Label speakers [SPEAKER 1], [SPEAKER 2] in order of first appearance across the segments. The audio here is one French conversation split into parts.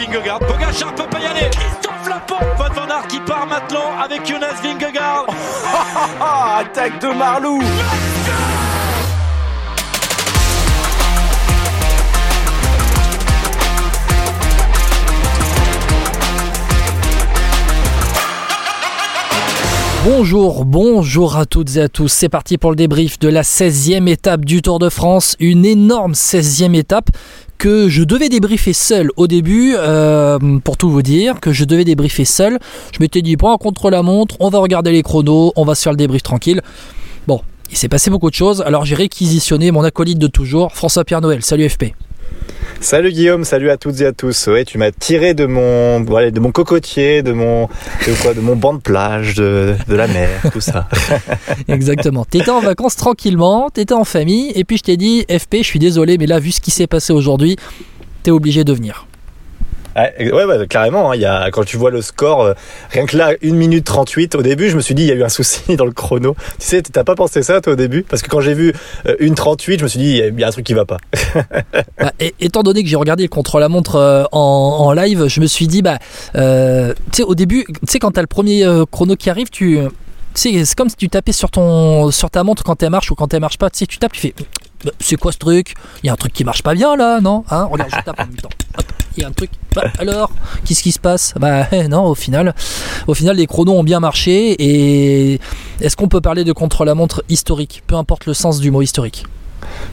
[SPEAKER 1] Vingegaard. Pogacar peut pas y aller. Christophe Laporte. Van Van Aert qui part maintenant avec Jonas Vingegaard.
[SPEAKER 2] Attaque de Marlou.
[SPEAKER 3] Bonjour, bonjour à toutes et à tous. C'est parti pour le débrief de la 16e étape du Tour de France. Une énorme 16e étape que je devais débriefer seul au début, euh, pour tout vous dire, que je devais débriefer seul. Je m'étais dit, bon, contre la montre, on va regarder les chronos, on va se faire le débrief tranquille. Bon, il s'est passé beaucoup de choses, alors j'ai réquisitionné mon acolyte de toujours, François-Pierre Noël. Salut FP.
[SPEAKER 4] Salut Guillaume, salut à toutes et à tous. Tu m'as tiré de mon, voilà, de mon cocotier, de mon, de quoi, de mon banc de plage, de, de la mer, tout ça.
[SPEAKER 3] Exactement. T'étais en vacances tranquillement, t'étais en famille, et puis je t'ai dit, FP, je suis désolé, mais là, vu ce qui s'est passé aujourd'hui, t'es obligé de venir.
[SPEAKER 4] Ouais, ouais, carrément. Hein, y a, quand tu vois le score, euh, rien que là, 1 minute 38, au début, je me suis dit, il y a eu un souci dans le chrono. Tu sais, t'as pas pensé ça, toi, au début? Parce que quand j'ai vu euh, 1.38, je me suis dit, il y, a un truc qui va pas.
[SPEAKER 3] bah, étant donné que j'ai regardé le contre-la-montre euh, en, en, live, je me suis dit, bah, euh, tu sais, au début, tu sais, quand t'as le premier chrono qui arrive, tu. c'est comme si tu tapais sur, ton, sur ta montre quand elle marche ou quand elle marche pas. Tu sais, tu tapes, tu fais. Bah, c'est quoi ce truc? Il y a un truc qui marche pas bien là, non? Hein Regarde, je tape en même temps. Bah, alors, qu'est-ce qui se passe? Bah non, au final, au final, les chronos ont bien marché. Et est-ce qu'on peut parler de contre-la-montre historique? Peu importe le sens du mot historique.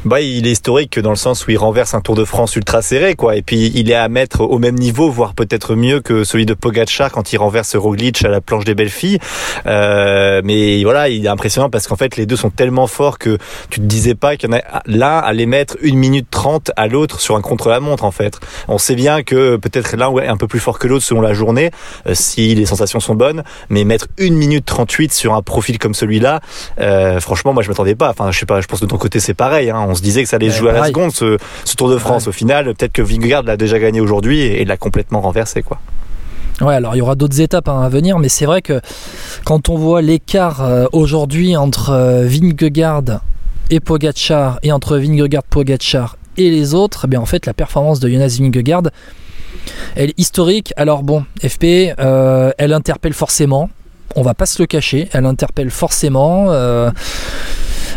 [SPEAKER 4] Bah, il est historique dans le sens où il renverse un Tour de France ultra serré, quoi. Et puis, il est à mettre au même niveau, voire peut-être mieux que celui de Pogacar quand il renverse Roglic à la planche des belles filles. Euh, mais voilà, il est impressionnant parce qu'en fait, les deux sont tellement forts que tu te disais pas qu'il y en a l'un allait mettre une minute trente à l'autre sur un contre-la-montre, en fait. On sait bien que peut-être l'un est un peu plus fort que l'autre selon la journée, euh, si les sensations sont bonnes, mais mettre une minute 38 sur un profil comme celui-là, euh, franchement, moi, je m'attendais pas. Enfin, je sais pas, je pense que de ton côté, c'est pareil. Hein. On se disait que ça allait se jouer à la seconde, ce, ce Tour de France. Ouais. Au final, peut-être que Vingegaard l'a déjà gagné aujourd'hui et, et l'a complètement renversé, quoi.
[SPEAKER 3] Ouais, alors il y aura d'autres étapes hein, à venir, mais c'est vrai que quand on voit l'écart euh, aujourd'hui entre euh, Vingegaard et Pogacar et entre Vingegaard, Pogacar et les autres, eh bien en fait la performance de Jonas Vingegaard, elle est historique. Alors bon, FP, euh, elle interpelle forcément. On va pas se le cacher, elle interpelle forcément.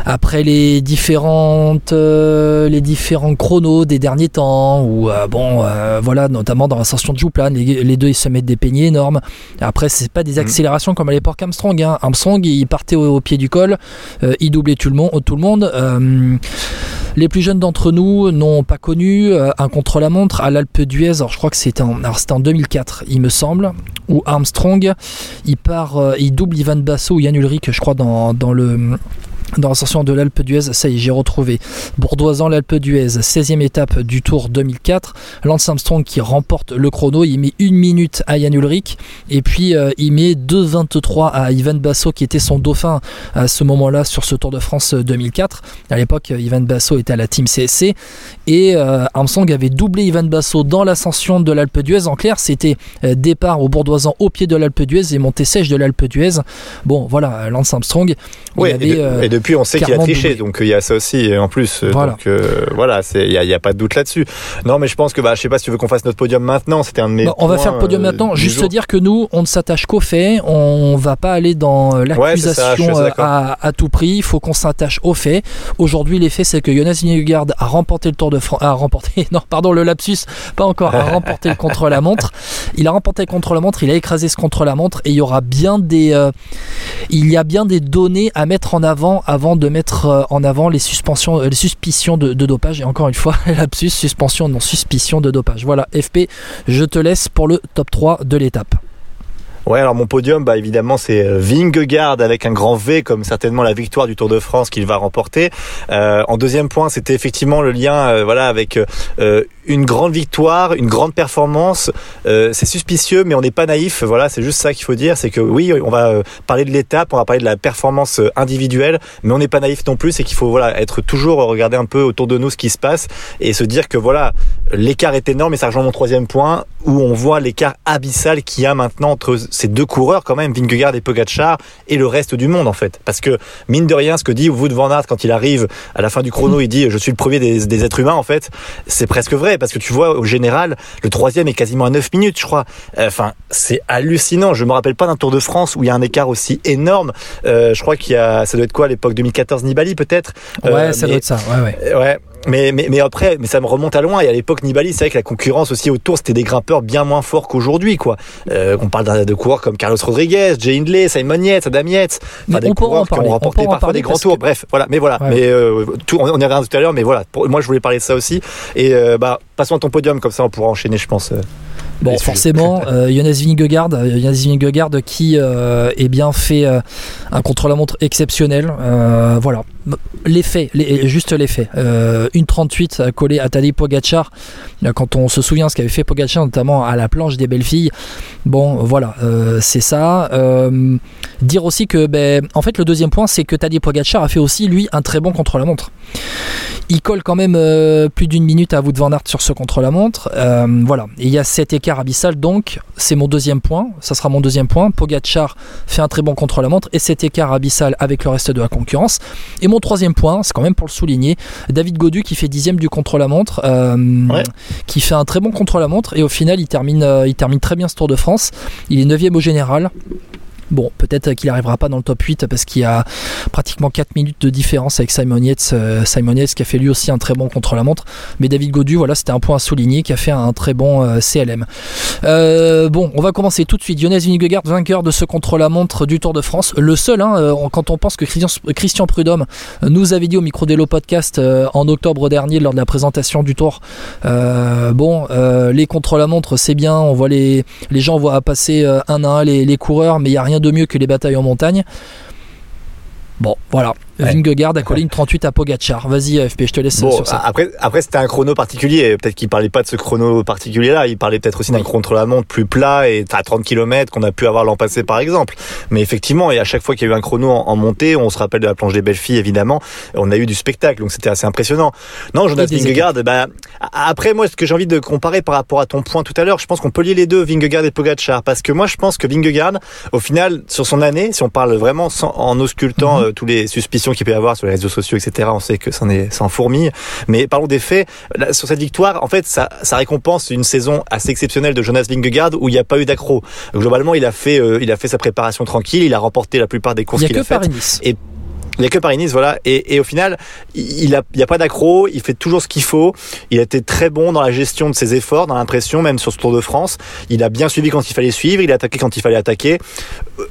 [SPEAKER 3] Après les différentes euh, les différents chronos des derniers temps ou euh, bon euh, voilà notamment dans l'ascension de Jouplan les, les, deux ils se mettent des peignets énormes après c'est pas des accélérations mmh. comme à l'époque Armstrong hein. Armstrong il partait au, au pied du col il doublait tout le monde tout le monde les plus jeunes d'entre nous n'ont pas connu un contre-la-montre à l'Alpe d'Huez alors je crois que c'était en, en 2004 il me semble où Armstrong il part il double Ivan Basso ou Yann Ulrich je crois dans, dans le dans l'ascension de l'Alpe d'Huez, ça y est, j'ai retrouvé. Bourdoisan, l'Alpe d'Huez, 16e étape du Tour 2004. Lance Armstrong qui remporte le chrono, il met une minute à Jan Ulrich et puis euh, il met 2,23 à Ivan Basso qui était son dauphin à ce moment-là sur ce Tour de France 2004. À l'époque, Ivan Basso était à la team CSC et euh, Armstrong avait doublé Ivan Basso dans l'ascension de l'Alpe d'Huez. En clair, c'était euh, départ au Bourdoisan au pied de l'Alpe d'Huez et montée sèche de l'Alpe d'Huez. Bon, voilà, Lance Armstrong.
[SPEAKER 4] Oui, avait, et, de, et de depuis on sait qu'il a triché, donc il y a ça aussi en plus. Voilà. Donc euh, voilà, il n'y a, pas de doute là-dessus. Non, mais je pense que bah, je sais pas si tu veux qu'on fasse notre podium maintenant. C'était un de mes.
[SPEAKER 3] Bah, on va faire podium euh, maintenant. Juste dire que nous, on ne s'attache qu'aux faits. On va pas aller dans l'accusation ouais, à, à, tout prix. Il faut qu'on s'attache aux faits. Aujourd'hui, les faits, c'est que Jonas Vingegaard a remporté le Tour de France. A remporté. Non, pardon, le lapsus. Pas encore. A remporté le contre la montre. Il a remporté contre la montre. Il a écrasé ce contre la montre. Et il y aura bien des. Euh, il y a bien des données à mettre en avant avant de mettre en avant les suspensions, les suspicions de, dopage. Et encore une fois, lapsus, suspension, non suspicion de dopage. Voilà, FP, je te laisse pour le top 3 de l'étape.
[SPEAKER 4] Ouais, alors mon podium, bah évidemment, c'est Vingegaard avec un grand V, comme certainement la victoire du Tour de France qu'il va remporter. Euh, en deuxième point, c'était effectivement le lien, euh, voilà, avec euh, une grande victoire, une grande performance. Euh, c'est suspicieux, mais on n'est pas naïf. Voilà, c'est juste ça qu'il faut dire. C'est que oui, on va parler de l'étape, on va parler de la performance individuelle, mais on n'est pas naïf non plus. C'est qu'il faut voilà être toujours regarder un peu autour de nous ce qui se passe et se dire que voilà, l'écart est énorme. Et ça rejoint mon troisième point où on voit l'écart abyssal qu'il y a maintenant entre ces deux coureurs quand même, Vingegaard et Pogacar, et le reste du monde en fait. Parce que mine de rien, ce que dit Wout van Aert quand il arrive à la fin du chrono, il dit je suis le premier des êtres humains en fait. C'est presque vrai parce que tu vois, au général, le troisième est quasiment à 9 minutes, je crois. Enfin, c'est hallucinant. Je me rappelle pas d'un Tour de France où il y a un écart aussi énorme. Euh, je crois qu'il y a, ça doit être quoi à l'époque 2014 Nibali peut-être?
[SPEAKER 3] Ouais, euh, ça doit être ça. Ouais,
[SPEAKER 4] ouais. Ouais. Mais, mais, mais après, mais ça me remonte à loin. Et à l'époque, Nibali, c'est vrai que la concurrence aussi autour, c'était des grimpeurs bien moins forts qu'aujourd'hui, quoi. Euh, on parle de, de, coureurs comme Carlos Rodriguez, Jay Hindley, Simon Yates, Adam Yates.
[SPEAKER 3] Enfin, des coureurs qui ont
[SPEAKER 4] remporté parfois des grands tours. Que... Bref, voilà. Mais voilà. Ouais. Mais euh, tout, on y reviendra tout à l'heure. Mais voilà. Pour, moi, je voulais parler de ça aussi. Et euh, bah, passons à ton podium, comme ça, on pourra enchaîner, je pense. Euh,
[SPEAKER 3] Bon, forcément, euh, Jonas Vingegaard, Jonas Vingegaard qui euh, eh bien fait euh, un contre-la-montre exceptionnel. Euh, voilà, l'effet, les, juste l'effet. Euh, une 38 collée à Tadej Pogacar. Quand on se souvient ce qu'avait fait Pogacar, notamment à la planche des belles filles. Bon, voilà, euh, c'est ça. dire aussi que, ben, en fait, le deuxième point, c'est que Tadej Pogacar a fait aussi lui un très bon contre-la-montre. Il colle quand même plus d'une minute à Wout van Aert sur ce contre-la-montre. voilà, et il y a cet écart abyssal donc c'est mon deuxième point ça sera mon deuxième point. Pogacar fait un très bon contre-la-montre et cet écart abyssal avec le reste de la concurrence. Et mon troisième point c'est quand même pour le souligner David Godu qui fait dixième du contre-la-montre euh, ouais. qui fait un très bon contre-la-montre et au final il termine, euh, il termine très bien ce Tour de France. Il est neuvième au général Bon, peut-être qu'il n'arrivera pas dans le top 8 parce qu'il y a pratiquement 4 minutes de différence avec Simon Yates, euh, Simon Yates qui a fait lui aussi un très bon contre-la-montre. Mais David Godu, voilà, c'était un point à souligner, qui a fait un très bon euh, CLM. Euh, bon, on va commencer tout de suite. Jonas Vingegaard, vainqueur de ce contre-la-montre du Tour de France. Le seul, hein, quand on pense que Christian, Prudhomme nous avait dit au micro d'Elo Podcast en octobre dernier lors de la présentation du Tour, bon, les contre-la-montre c'est bien, on voit les, les gens voient passer un à un les, les coureurs, mais il n'y a rien de mieux que les batailles en montagne. Bon, voilà. Ouais. Vingegaard a collé une 38 à Pogachar. Vas-y, FP, je te laisse
[SPEAKER 4] bon,
[SPEAKER 3] sur ça.
[SPEAKER 4] Après, après c'était un chrono particulier. Peut-être qu'il parlait pas de ce chrono particulier-là. Il parlait peut-être aussi oui. d'un contre-la-montre plus plat et à 30 km qu'on a pu avoir l'an passé, par exemple. Mais effectivement, et à chaque fois qu'il y a eu un chrono en, en, montée, on se rappelle de la planche des belles filles, évidemment. On a eu du spectacle, donc c'était assez impressionnant. Non, Jonas Vingegaard, bah, après, moi, ce que j'ai envie de comparer par rapport à ton point tout à l'heure, je pense qu'on peut lier les deux, Vingegaard et Pogachar. Parce que moi, je pense que Vingegaard, au final, sur son année, si on parle vraiment sans, en auscultant mm -hmm. euh, tous les suspicions qu'il peut y avoir sur les réseaux sociaux, etc. On sait que c'en est, sans fourmille. Mais parlons des faits. Là, sur cette victoire, en fait, ça, ça récompense une saison assez exceptionnelle de Jonas Vingegaard où il n'y a pas eu d'accro. Globalement, il a fait, euh, il a fait sa préparation tranquille. Il a remporté la plupart des courses qu'il a,
[SPEAKER 3] a
[SPEAKER 4] faites.
[SPEAKER 3] Nice.
[SPEAKER 4] Et il n'y a que Paris-Nice, voilà. Et, au final, il a, il a pas d'accro, il fait toujours ce qu'il faut. Il a été très bon dans la gestion de ses efforts, dans l'impression, même sur ce Tour de France. Il a bien suivi quand il fallait suivre, il a attaqué quand il fallait attaquer.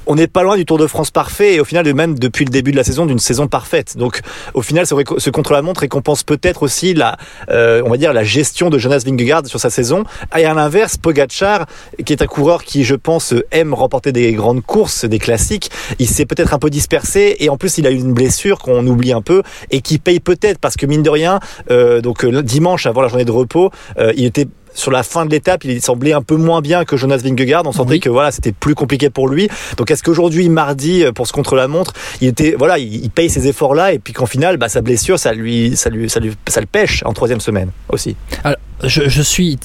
[SPEAKER 4] On n'est pas loin du Tour de France parfait et au final, même depuis le début de la saison, d'une saison parfaite. Donc, au final, ce, ce contre-la-montre récompense peut-être aussi la, euh, on va dire, la gestion de Jonas Vingegaard sur sa saison. Et à l'inverse, Pogacar, qui est un coureur qui, je pense, aime remporter des grandes courses, des classiques, il s'est peut-être un peu dispersé et en plus, il a eu une blessure qu'on oublie un peu et qui paye peut-être parce que mine de rien, euh, donc euh, dimanche avant la journée de repos, euh, il était sur la fin de l'étape, il semblait un peu moins bien que Jonas Vingegaard. On sentait oui. que voilà, c'était plus compliqué pour lui. Donc est-ce qu'aujourd'hui, mardi, pour ce contre-la-montre, il était voilà, il, paye ces efforts-là et puis qu'en final, bah, sa blessure, ça lui, ça lui, ça lui, ça le pêche en troisième semaine aussi?
[SPEAKER 3] Alors, je, suis,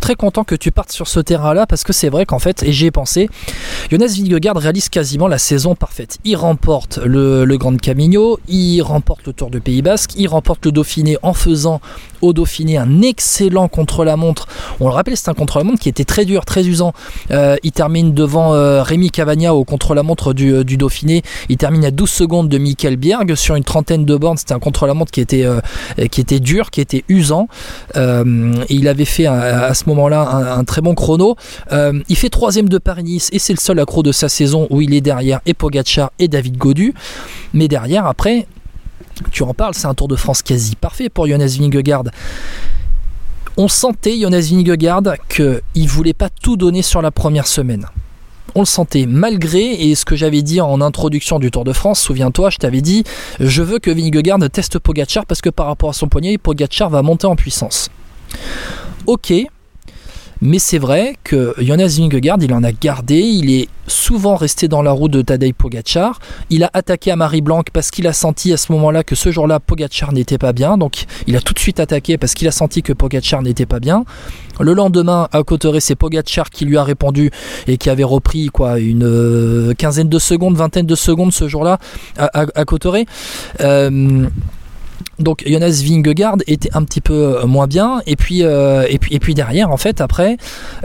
[SPEAKER 3] très content que tu partes sur ce terrain-là parce que c'est vrai qu'en fait, et j'y ai pensé, Jonas Vingegaard réalise quasiment la saison parfaite. Il remporte le, Grand Camino, il remporte le Tour de Pays Basque, il remporte le Dauphiné en faisant au Dauphiné un excellent contre-la-montre. On le rappelle, c'est un contre-la-montre qui était très dur, très usant. Euh, il termine devant euh, Rémi Cavagna au contre-la-montre du, du, Dauphiné. Il termine à 12 secondes de Michael Bierg sur une trentaine de bornes. C'était un contre-la-montre qui était euh, qui était dur, qui était usant. Et il avait fait à, à ce moment-là un, très bon chrono. il fait troisième de Paris-Nice et c'est le seul accro de sa saison où il est derrière et et David Godu. Mais derrière, après, tu en parles, c'est un Tour de France quasi parfait pour Jonas Vingegaard. On sentait Jonas Vingegaard qu'il voulait pas tout donner sur la première semaine. On le sentait malgré, et ce que j'avais dit en introduction du Tour de France, souviens-toi, je t'avais dit, je veux que Vingegaard teste Pogacar parce que par rapport à son poignet, Pogacar va monter en puissance. Ok, mais c'est vrai que Jonas Vingegaard, il en a gardé, il est souvent resté dans la roue de Tadej Pogacar. Il a attaqué à Marie Blanc parce qu'il a senti à ce moment-là que ce jour-là, Pogacar n'était pas bien. Donc il a tout de suite attaqué parce qu'il a senti que Pogacar n'était pas bien. Le lendemain, à Cotteret, c'est Pogacar qui lui a répondu et qui avait repris quoi une euh, quinzaine de secondes, vingtaine de secondes ce jour-là à, à. Euh, donc Jonas Vingegaard était un petit peu moins bien. Et puis et puis et puis derrière en fait après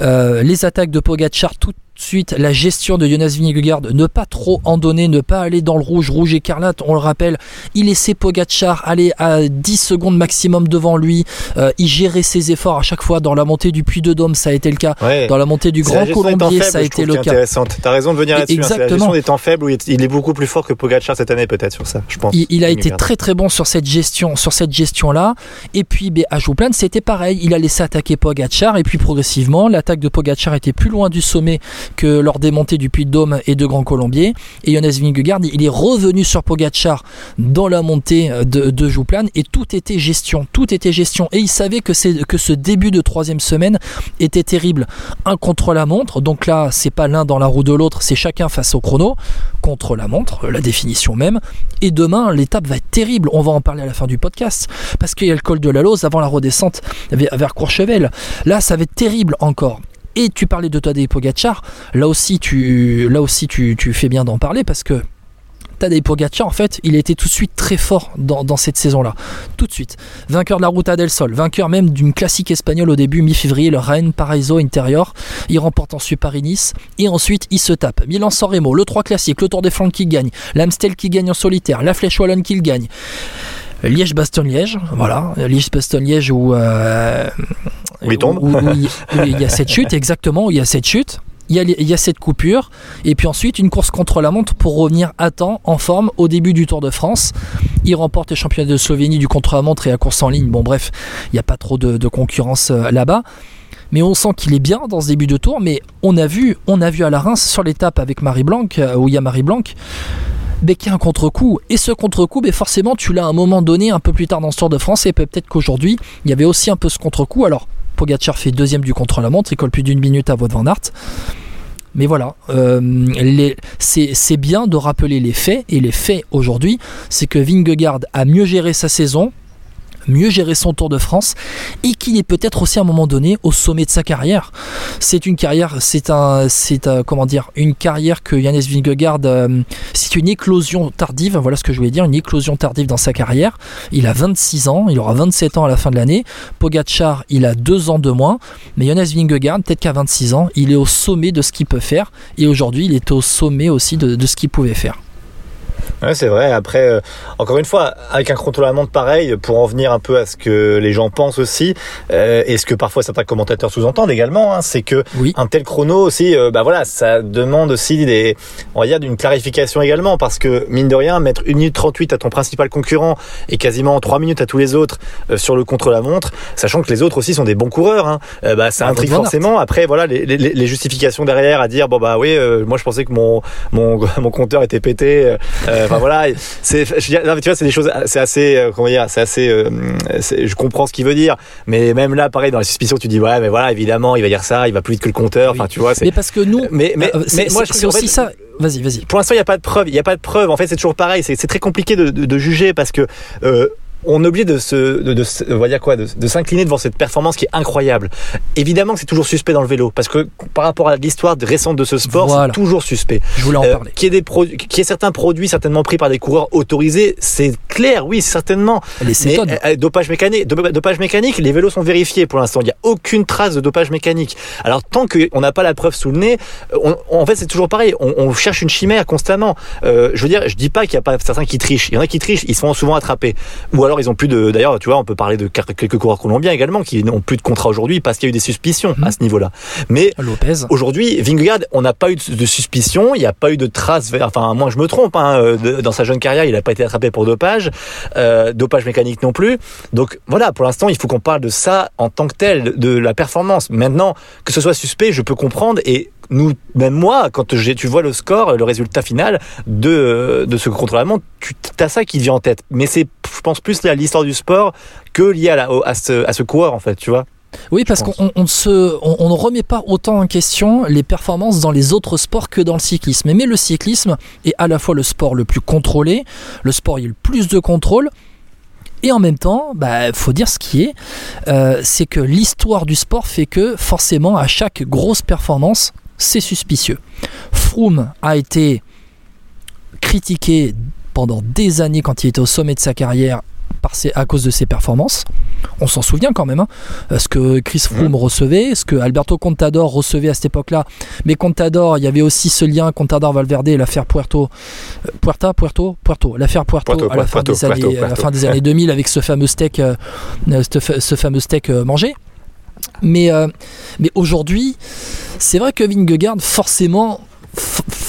[SPEAKER 3] les attaques de Pogacar tout suite la gestion de Jonas Vingegaard, ne pas trop en donner, ne pas aller dans le rouge, rouge écarlate, on le rappelle, il laissait Pogacar aller à 10 secondes maximum devant lui, euh, il gérait ses efforts à chaque fois dans la montée du Puy de Dôme, ça a été le cas, dans la montée du Grand Colombier, ça a été le cas.
[SPEAKER 4] Intéressante. T'as raison de venir là-dessus. Hein. Exactement. la gestion des temps faibles où il est beaucoup plus fort que Pogacar cette année peut-être sur ça, je pense.
[SPEAKER 3] Il, a été très très bon sur cette gestion, sur cette gestion là. Et puis ben, à Jouplan, c'était pareil, il a laissé attaquer Pogacar et puis progressivement l'attaque de Pogacar était plus loin du sommet que lors des montées du Puy de Dôme et de Grand Colombier. Et Jonas Vingegaard, il est revenu sur Pogacar dans la montée de, de Jouplan et tout était gestion, tout était gestion. Et il savait que, que ce début de troisième semaine était terrible. Un contre la montre, donc là c'est pas l'un dans la roue de l'autre, c'est chacun face au chrono, contre la montre, la définition même. Et demain l'étape va être terrible, on va en parler à la fin du podcast, parce qu'il y a le col de la Lose avant la redescente vers Courchevel. Là ça va être terrible encore. Et tu parlais de Tadej Pogacar, là aussi tu, là aussi tu, fais bien d'en parler parce que Tadej Pogacar, en fait, il était tout de suite très fort dans, cette saison-là. Tout de suite. Vainqueur de la Ruta del Sol, vainqueur même d'une classique espagnole au début, mi-février, le Rennes Paraiso Interior. Il remporte ensuite Paris-Nice et ensuite il se tape. Milan-San Remo, le 3 classique, le Tour des Flandres qui gagne, l'Amstel qui gagne en solitaire, la Flèche Wallonne qui gagne. Liège-Bastogne-Liège, voilà, Liège-Bastogne-Liège où, euh,
[SPEAKER 4] il tombe.
[SPEAKER 3] Où, il y a cette chute, exactement, où il y a cette chute. Il y, a, il y, a, cette coupure et puis ensuite une course contre la montre pour revenir à temps en forme au début du Tour de France. Il remporte les championnats de Slovénie du contre-la-montre et la course en ligne. Bon bref, il n'y a pas trop de, de concurrence euh, là-bas. Mais on sent qu'il est bien dans ce début de tour. Mais on a vu, on a vu à la Reims sur l'étape avec Marie Blanc, euh, où il y a Marie Blanc, mais qui a un contre-coup. Et ce contre-coup, mais forcément, tu l'as à un moment donné, un peu plus tard dans ce Tour de France, et peut-être qu'aujourd'hui, il y avait aussi un peu ce contre-coup. Alors, Pogacar fait deuxième du contre-la-montre, il colle plus d'une minute à Wout van. Mais voilà, euh, c'est bien de rappeler les faits, et les faits aujourd'hui, c'est que Vingegaard a mieux géré sa saison, mieux gérer son Tour de France et qu'il est peut-être aussi à un moment donné au sommet de sa carrière. C'est une carrière, c'est un, c'est comment dire, une carrière que Yannis Vingegaard, euh, c'est une éclosion tardive. Voilà ce que je voulais dire, une éclosion tardive dans sa carrière. Il a 26 ans, il aura 27 ans à la fin de l'année. Pogacar, il a deux ans de moins, mais Jonas Vingegaard, peut-être qu'à 26 ans, il est au sommet de ce qu'il peut faire et aujourd'hui, il est au sommet aussi de ce qu'il pouvait faire.
[SPEAKER 4] Ouais, c'est vrai. Après, euh, encore une fois, avec un contre-la-montre pareil, pour en venir un peu à ce que les gens pensent aussi, euh, et ce que parfois certains commentateurs sous-entendent également, hein, c'est que un tel chrono aussi, euh, bah voilà, ça demande aussi des, on va dire, d'une clarification également, parce que mine de rien, mettre 1 minute 38 à ton principal concurrent et quasiment 3 minutes à tous les autres sur le contre-la-montre, sachant que les autres aussi sont des bons coureurs, hein, bah ça ah, intrigue forcément. Après, voilà, les, les, les, justifications derrière à dire, bon bah oui, moi je pensais que mon mon mon compteur était pété. Enfin voilà, c'est, tu vois, c'est des choses, c'est assez, euh, comment dire, c'est assez, euh, je comprends ce qu'il veut dire, mais même là, pareil, dans les suspicions, tu dis ouais, mais voilà, évidemment, il va dire ça, il va plus vite que le compteur, enfin, tu vois.
[SPEAKER 3] Mais parce que nous,
[SPEAKER 4] mais mais, euh, mais moi,
[SPEAKER 3] c'est aussi ça. Vas-y, vas-y.
[SPEAKER 4] Pour l'instant, il n'y a pas de preuve. Il n'y a pas de preuve. En fait, c'est toujours pareil. C'est très compliqué de, de, de, juger parce que euh, on est obligé de se, de, de, on va dire quoi, de, de s'incliner devant cette performance qui est incroyable. Évidemment que c'est toujours suspect dans le vélo, parce que par rapport à l'histoire récente de ce sport, c'est toujours suspect.
[SPEAKER 3] Je voulais en euh, parler.
[SPEAKER 4] Qui est des produits, qui est certains produits certainement pris par des coureurs autorisés, c'est clair, oui, certainement.
[SPEAKER 3] Les
[SPEAKER 4] Mais euh, dopage mécanique, dopage mécanique, les vélos sont vérifiés pour l'instant. Il n'y a aucune trace de dopage mécanique. Alors tant qu'on n'a pas la preuve sous le nez, on, en fait c'est toujours pareil. On, on, cherche une chimère constamment. Euh, je veux dire, je dis pas qu'il n'y a pas certains qui trichent. Il y en a qui trichent, ils se font souvent attraper. Ou alors ils ont plus de, d'ailleurs tu vois, on peut parler de quelques coureurs colombiens également qui n'ont plus de contrat aujourd'hui parce qu'il y a eu des suspicions à ce niveau-là. Mais aujourd'hui, Vingegaard, on n'a pas eu de, suspicion, il n'y a pas eu de traces. Enfin, moi je me trompe. Hein, euh, dans sa jeune carrière, il n'a pas été attrapé pour dopage, euh, dopage mécanique non plus. Donc voilà, pour l'instant, il faut qu'on parle de ça en tant que tel, de la performance. Maintenant, que ce soit suspect, je peux comprendre et nous, même moi, quand tu vois le score, le résultat final de, de ce contre-la-montre, tu as ça qui vient en tête. Mais c'est, je pense, plus à l'histoire du sport que lié à, la, à, ce, à ce coureur, en fait, tu vois.
[SPEAKER 3] Oui, parce qu'on on, se, on, ne remet pas autant en question les performances dans les autres sports que dans le cyclisme. Mais le cyclisme est à la fois le sport le plus contrôlé, le sport où il y a le plus de contrôle, et en même temps, il bah, faut dire ce qui est, euh, c'est que l'histoire du sport fait que forcément à chaque grosse performance, c'est suspicieux. Froome a été critiqué pendant des années quand il était au sommet de sa carrière par ses, à cause de ses performances. On s'en souvient quand même. Hein, ce que Chris Froome recevait, ce que Alberto Contador recevait à cette époque-là. Mais Contador, il y avait aussi ce lien Contador-Valverde et l'affaire Puerto, euh, Puerta, Puerto, Puerto, l'affaire Puerto, à, la fin des années, à la fin des années 2000 avec ce fameux steak, euh, ce, fameux steak mangé. Mais, mais aujourd'hui, c'est vrai que Vingegaard, forcément,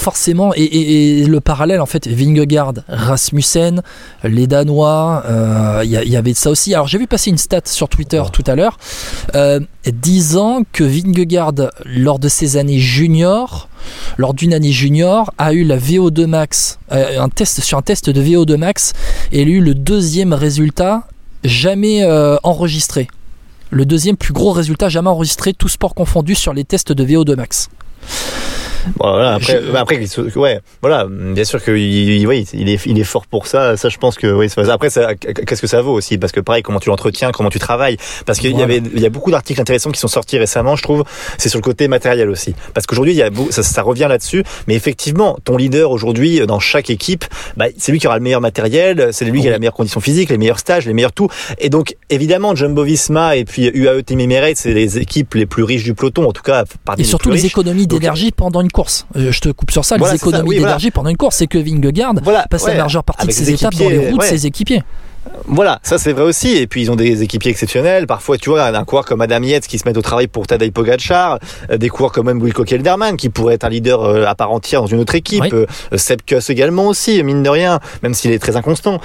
[SPEAKER 3] forcément, et, le parallèle en fait, Vingegaard, Rasmussen, les Danois, il euh, y, avait ça aussi. Alors j'ai vu passer une stat sur Twitter tout à l'heure, euh, disant que Vingegaard, lors de ses années juniors, lors d'une année junior, a eu la VO2 max, euh, un test sur un test de VO2 max, et il a eu le deuxième résultat jamais enregistré. Le deuxième plus gros résultat jamais enregistré, tout sport confondu sur les tests de VO2 max
[SPEAKER 4] voilà, après, après, ouais, voilà, bien sûr qu'il oui, il est, il est fort pour ça. Ça, je pense que oui. Après, qu'est-ce que ça vaut aussi? Parce que pareil, comment tu l'entretiens, comment tu travailles? Parce qu'il y avait, il y a beaucoup d'articles intéressants qui sont sortis récemment, je trouve. C'est sur le côté matériel aussi. Parce qu'aujourd'hui, il y a, ça, ça revient là-dessus. Mais effectivement, ton leader aujourd'hui dans chaque équipe, bah, c'est lui qui aura le meilleur matériel, c'est lui qui a la meilleure condition physique, les meilleurs stages, les meilleurs tout. Et donc, évidemment, Jumbo-Visma et puis UAE Team Emirates, c'est les équipes les plus riches du peloton, en tout cas.
[SPEAKER 3] Et surtout les, économies d'énergie pendant une course. Euh, je te coupe sur ça, les économies d'énergie pendant une course, c'est que Vingegaard passe la majeure partie de ses étapes dans les roues de ses équipiers.
[SPEAKER 4] Voilà, ça c'est vrai aussi. Et puis ils ont des équipiers exceptionnels. Parfois, tu vois, un coureur comme Adam Yates qui se met au travail pour Tadej Pogacar, euh, des coureurs comme même Wilco Kelderman qui pourrait être un leader euh, à part entière dans une autre équipe. Oui. Seb Kuss également aussi, mine de rien, même s'il est très inconstant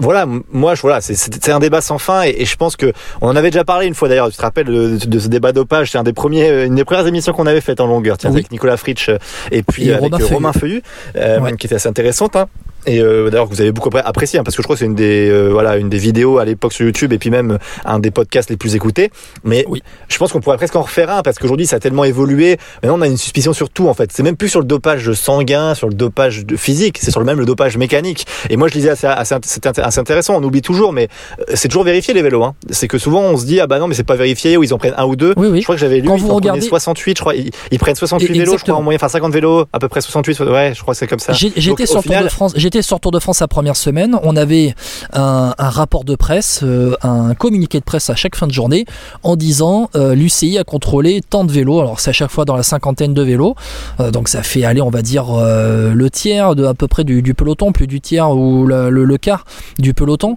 [SPEAKER 4] voilà, moi, je, voilà, c'est un débat sans fin et, je pense que on en avait déjà parlé une fois d'ailleurs. Tu te rappelles de, ce débat dopage C'est un des premiers, une des premières émissions qu'on avait faites en longueur, tiens, avec Nicolas Fritsch euh, et puis avec Romain Feuillu, euh, qui était assez intéressante. Hein et euh, d'ailleurs que vous avez beaucoup apprécié hein, parce que je crois que c'est une des euh, voilà une des vidéos à l'époque sur YouTube et puis même un des podcasts les plus écoutés. Mais oui. je pense qu'on pourrait presque en refaire un parce qu'aujourd'hui ça a tellement évolué. Maintenant on a une suspicion sur tout en fait. C'est même plus sur le dopage sanguin sur le dopage physique c'est sur le même le dopage mécanique. Et moi je disais assez, assez, assez intéressant on oublie toujours mais euh, c'est toujours vérifié les vélos hein. c'est que souvent on se dit ah bah non mais c'est pas vérifié ou ils en prennent un ou deux.
[SPEAKER 3] Oui, oui.
[SPEAKER 4] je crois que j'avais lu ils en 68 je crois. Ils, prennent 68 vélos je crois en moyenne. Enfin 50 vélos à peu près 68 ouais je crois que c'est comme ça.
[SPEAKER 3] J'étais sur Tour de France sur Tour de France première semaine, on avait un, rapport de presse, euh, un communiqué de presse à chaque fin de journée en disant euh, l'UCI a contrôlé tant de vélos. Alors c'est à chaque fois dans la cinquantaine de vélos, euh, donc ça fait aller on va dire le tiers de à peu près du, peloton, plus du tiers ou le quart du peloton.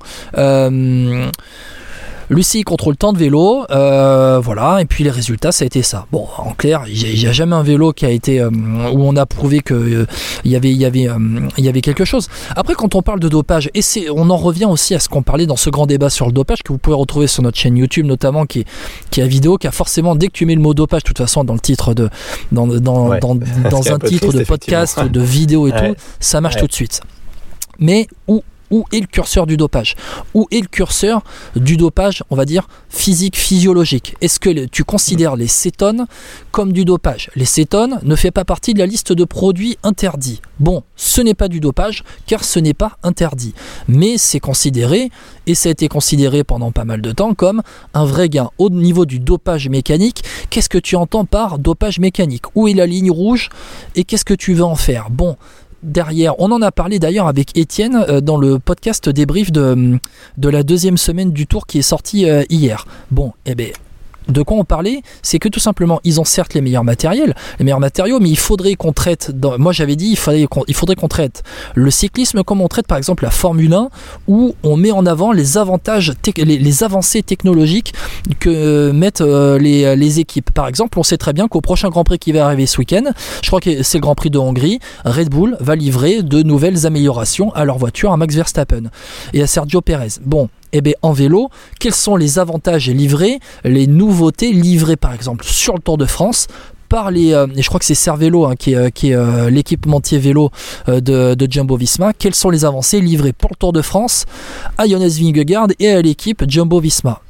[SPEAKER 3] Lucie contrôle tant de vélos, euh, voilà, et puis les résultats, ça a été ça. Bon, en clair, il n'y a, jamais un vélo qui a été euh, où on a prouvé que euh, il y avait, y avait, il y avait quelque chose. Après, quand on parle de dopage, et c'est, on en revient aussi à ce qu'on parlait dans ce grand débat sur le dopage que vous pouvez retrouver sur notre chaîne YouTube notamment, qui est, qui est vidéo, qui a forcément dès que tu mets le mot dopage, de toute façon, dans le titre de, dans, dans, dans, un, titre de podcast, de vidéo et tout, ça marche tout de suite. Mais où où est le curseur du dopage? Où est le curseur du dopage, on va dire, physique, physiologique? Est-ce que tu considères les cétones comme du dopage? Les cétones ne font pas partie de la liste de produits interdits. Bon, ce n'est pas du dopage car ce n'est pas interdit. Mais c'est considéré, et ça a été considéré pendant pas mal de temps, comme un vrai gain. Au niveau du dopage mécanique, qu'est-ce que tu entends par dopage mécanique? Où est la ligne rouge? Et qu'est-ce que tu veux en faire? Bon, derrière. On en a parlé d'ailleurs avec Étienne euh, dans le podcast débrief de, la deuxième semaine du tour qui est sorti euh, hier. Bon, eh bien, de quoi on parlait C'est que tout simplement, ils ont certes les meilleurs matériels, les meilleurs matériaux, mais il faudrait qu'on traite. moi, j'avais dit, il, faudrait qu'on, traite le cyclisme comme on traite par exemple la Formule 1, où on met en avant les avantages, les, avancées technologiques que mettent euh, les, les, équipes. Par exemple, on sait très bien qu'au prochain Grand Prix qui va arriver ce week-end, je crois que c'est le Grand Prix de Hongrie, Red Bull va livrer de nouvelles améliorations à leur voiture à Max Verstappen et à Sergio Perez. Bon, eh bien, en vélo, quels sont les avantages livrés, les nouveautés livrées par exemple sur le Tour de France par les, euh, et je crois que c'est Cervelo hein, qui est, euh, qui euh, l'équipementier vélo de, Jumbo Visma, quelles sont les avancées livrées pour le Tour de France à Jonas Vingegaard et à l'équipe Jumbo Visma?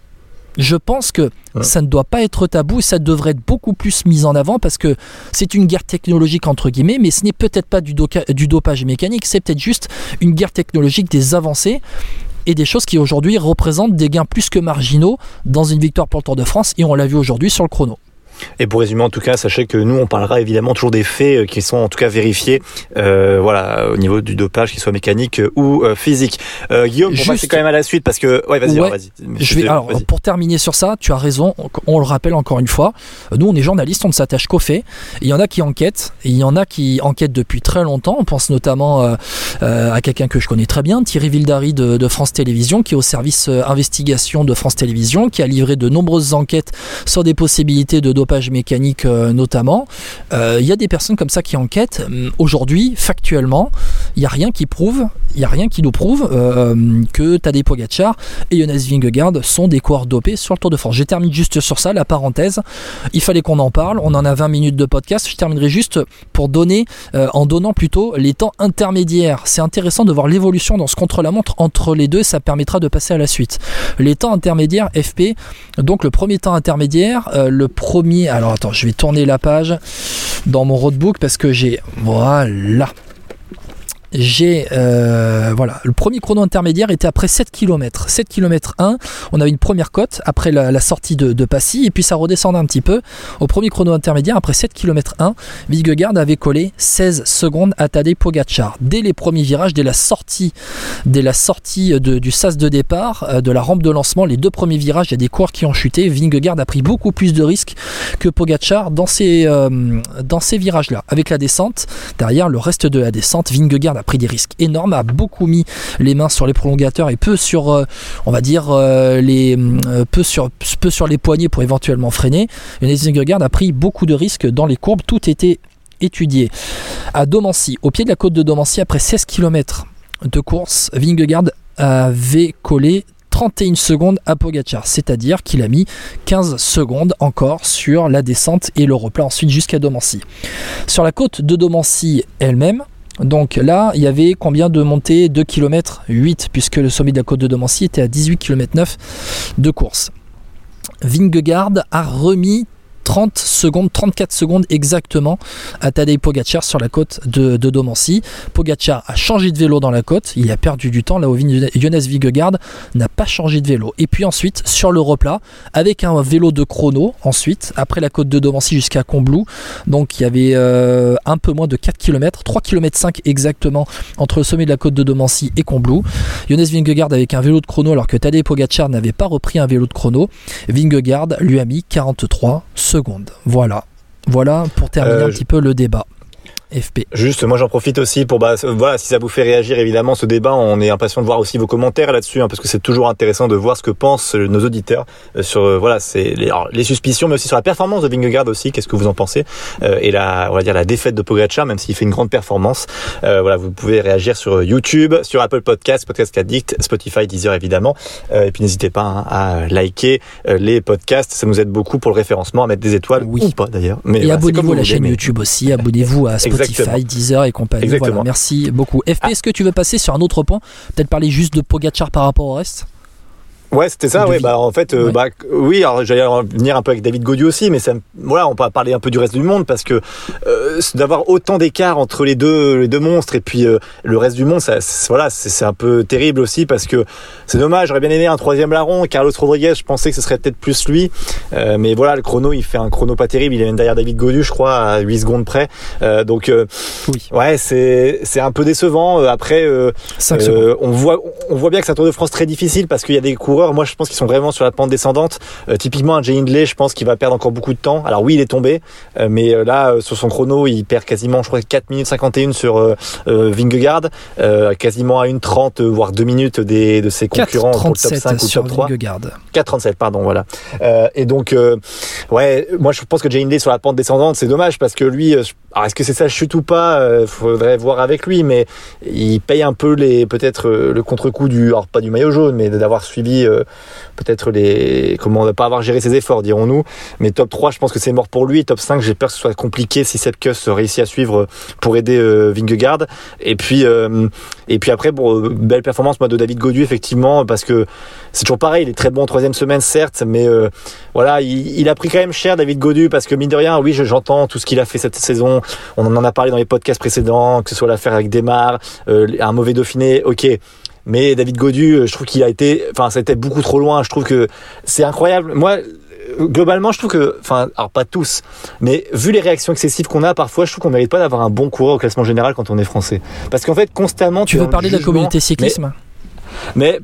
[SPEAKER 3] Je pense que ça ne doit pas être tabou et ça devrait être beaucoup plus mis en avant parce que c'est une guerre technologique entre guillemets, mais ce n'est peut-être pas du, du dopage mécanique, c'est peut-être juste une guerre technologique des avancées et des choses qui aujourd'hui représentent des gains plus que marginaux dans une victoire pour le Tour de France et on l'a vu aujourd'hui sur le chrono.
[SPEAKER 4] Et pour résumer en tout cas, sachez que nous on parlera évidemment toujours des faits qui sont en tout cas vérifiés, voilà, au niveau du dopage, qu'il soit mécanique ou physique. Guillaume, pour passer quand même à la suite parce que, ouais, vas-y, vas-y.
[SPEAKER 3] Je vais, alors, pour terminer sur ça, tu as raison. On le rappelle encore une fois. Nous, on est journalistes, on ne s'attache qu'aux faits. Il y en a qui enquêtent, et il y en a qui enquêtent depuis très longtemps. On pense notamment à quelqu'un que je connais très bien, Thierry Vildary de, de France Télévisions, qui est au service investigation de France Télévisions, qui a livré de nombreuses enquêtes sur des possibilités de dopage mécanique notamment. Il y a des personnes comme ça qui enquêtent. Aujourd'hui, factuellement, il n'y a rien qui prouve, il y a rien qui nous prouve que Tadej Pogacar et Jonas Vingegaard sont des coureurs dopés sur le Tour de France. Je termine juste sur ça, la parenthèse. Il fallait qu'on en parle. On en a 20 minutes de podcast. Je terminerai juste pour donner, en donnant plutôt les temps intermédiaires. C'est intéressant de voir l'évolution dans ce contre-la-montre entre les deux. Ça permettra de passer à la suite. Les temps intermédiaires FP. Donc le premier temps intermédiaire, le premier. Alors attends, je vais tourner la page dans mon roadbook parce que j'ai voilà j'ai euh, voilà. Le premier chrono intermédiaire était après 7 km 7 km 1 on avait une première cote après la, sortie de, Passy et puis ça redescendait un petit peu. Au premier chrono intermédiaire après 7 km 1 Vingegaard avait collé 16 secondes à Tadej Pogacar. Dès les premiers virages dès la sortie dès la sortie du sas de départ euh, de la rampe de lancement les deux premiers virages il y a des coureurs qui ont chuté. Vingegaard a pris beaucoup plus de risques que Pogacar dans ces euh, dans ces virages là avec la descente derrière le reste de la descente Vingegaard a pris des risques énormes, a beaucoup mis les mains sur les prolongateurs et peu sur, euh, on va dire, euh, les, euh, peu, sur, peu sur les poignets pour éventuellement freiner. Jonas Vingegaard a pris beaucoup de risques dans les courbes, tout était étudié. À Domancy, au pied de la côte de Domancy, après 16 km de course, Vingegaard avait collé 31 secondes à Pogachar, c'est-à-dire qu'il a mis 15 secondes encore sur la descente et le replat ensuite jusqu'à Domancy. Sur la côte de Domancy elle-même, donc là, il y avait combien de montées? 2 km 8, puisque le sommet de la côte de Domancy était à 18 km 9 de course. Vingegaard a remis 30 secondes, 34 secondes exactement à Tadej Pogacar sur la côte de, Domancy. Pogacar a changé de vélo dans la côte, il a perdu du temps là où Jonas Vingegaard n'a pas changé de vélo. Et puis ensuite sur le replat avec un vélo de chrono ensuite après la côte de Domancy jusqu'à Combloux. Donc il y avait euh, un peu moins de 4 km, 3 km 5 exactement entre le sommet de la côte de Domancy et Combloux. Jonas Vingegaard avec un vélo de chrono alors que Tadej Pogacar n'avait pas repris un vélo de chrono. Vingegaard lui a mis 43 secondes secondes. Voilà. Voilà pour terminer un petit peu le débat. FP.
[SPEAKER 4] Juste, moi j'en profite aussi pour, bah, voilà, si ça vous fait réagir évidemment ce débat, on est impatient de voir aussi vos commentaires là-dessus, hein, parce que c'est toujours intéressant de voir ce que pensent nos auditeurs euh, sur, euh, voilà, c'est les, les, suspicions, mais aussi sur la performance de Vingegaard aussi. Qu'est-ce que vous en pensez euh, Et la, on va dire la défaite de Pogacar, même s'il fait une grande performance. voilà, vous pouvez réagir sur YouTube, sur Apple Podcasts, Podcast Addict, Spotify, Deezer évidemment. et puis n'hésitez pas hein, à liker les podcasts, ça nous aide beaucoup pour le référencement, à mettre des étoiles oui. ou pas d'ailleurs.
[SPEAKER 3] Mais et abonnez-vous à la chaîne YouTube aussi, abonnez-vous à Spotify. Spotify, Deezer et compagnie. Voilà, merci beaucoup. FP, ah. est-ce que tu veux passer sur un autre point? Peut-être parler juste de Pogachar par rapport au reste?
[SPEAKER 4] Ouais, c'était ça. Ouais, bah en fait, euh, bah oui. Alors j'allais venir un peu avec David Gaudu aussi, mais ça, voilà, on peut parler un peu du reste du monde parce que euh, d'avoir autant d'écart entre les deux, les deux monstres et puis euh, le reste du monde, ça, voilà, c'est un peu terrible aussi parce que c'est dommage. J'aurais bien aimé un troisième larron. Carlos Rodriguez, je pensais que ce serait peut-être plus lui, mais voilà, le chrono, il fait un chrono pas terrible. Il est même derrière David Gaudu, je crois, à 8 secondes près. donc oui. ouais, c'est c'est un peu décevant. Après, on voit on voit bien que c'est un Tour de France très difficile parce qu'il y a des coureurs moi je pense qu'ils sont vraiment sur la pente descendante. Euh, typiquement un Jay Hindley, je pense qu'il va perdre encore beaucoup de temps. Alors oui, il est tombé, euh, mais euh, là sur son chrono, il perd quasiment, je crois, 4 minutes 51 sur Vingegaard, quasiment à une 30 voire 2 minutes des, de ses concurrents
[SPEAKER 3] pour le top 5 ou top 3.
[SPEAKER 4] 4,37 pardon, voilà. et donc ouais, moi je pense que Jay Hindley sur la pente descendante, c'est dommage parce que lui alors est-ce que c'est ça chute ou pas Faudrait voir avec lui, mais il paye un peu les peut-être le contre-coup du alors pas du maillot jaune, mais d'avoir suivi peut-être les comment ne pas avoir géré ses efforts, dirons-nous. Mais top 3, je pense que c'est mort pour lui. Top 5, j'ai peur que ce soit compliqué si Sepkus réussit à suivre pour aider euh, Vingegaard. Et puis euh, et puis après, bon, belle performance moi de David Godu effectivement parce que c'est toujours pareil. Il est très bon en troisième semaine certes, mais euh, voilà, il, a pris quand même cher David Godu parce que mine de rien, oui, j'entends tout ce qu'il a fait cette saison. On en a parlé dans les podcasts précédents, que ce soit l'affaire avec Demar, un mauvais Dauphiné, ok. Mais David Godu, euh, je trouve qu'il a été, enfin, ça a été beaucoup trop loin. Je trouve que c'est incroyable. Moi, euh, globalement, je trouve que, enfin, alors pas tous, mais vu les réactions excessives qu'on a parfois, je trouve qu'on mérite pas d'avoir un bon coureur au classement général quand on est français. Parce qu'en fait, constamment,
[SPEAKER 3] tu veux parler de la communauté cyclisme?
[SPEAKER 4] mais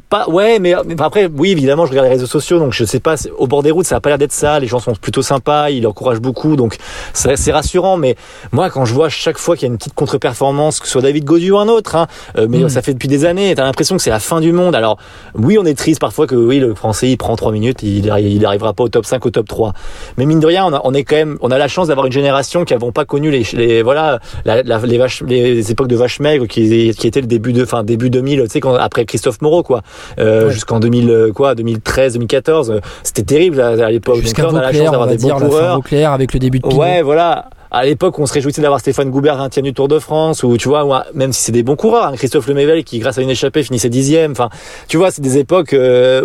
[SPEAKER 4] pas, ouais, mais, après, oui, évidemment, je regarde les réseaux sociaux, donc je sais pas, au bord des routes, ça a pas l'air d'être ça. Les gens sont plutôt sympas, ils encouragent beaucoup, donc c'est rassurant. Mais moi, quand je vois chaque fois qu'il y a une petite contre-performance, que ce soit David Gaudu ou un autre, hein, euh, mais mm. ça fait depuis des années, t'as l'impression que c'est la fin du monde. Alors, oui, on est triste parfois que oui, le français, il prend trois minutes, il, il arrivera pas au top 5, au top 3. Mais mine de rien, on, a, on est quand même, on a la chance d'avoir une génération qui n'avons pas connu les, les voilà, la, les, vaches, les époques de vaches maigres qui, qui étaient le début de, fin, début 2000, tu sais, quand, après Christophe Moreau, quoi. Euh, jusqu'en 2000 euh, quoi 2013 2014 euh, c'était terrible à, l'époque
[SPEAKER 3] jusqu'à on a la chance d'avoir des bons coureurs avec le début de Pinot.
[SPEAKER 4] ouais voilà à l'époque, on se réjouissait d'avoir Stéphane Goubert 20 du Tour de France, ou tu vois, même si c'est des bons coureurs, hein, Christophe Lemével qui, grâce à une échappée, finissait dixième. Enfin, tu vois, c'est des époques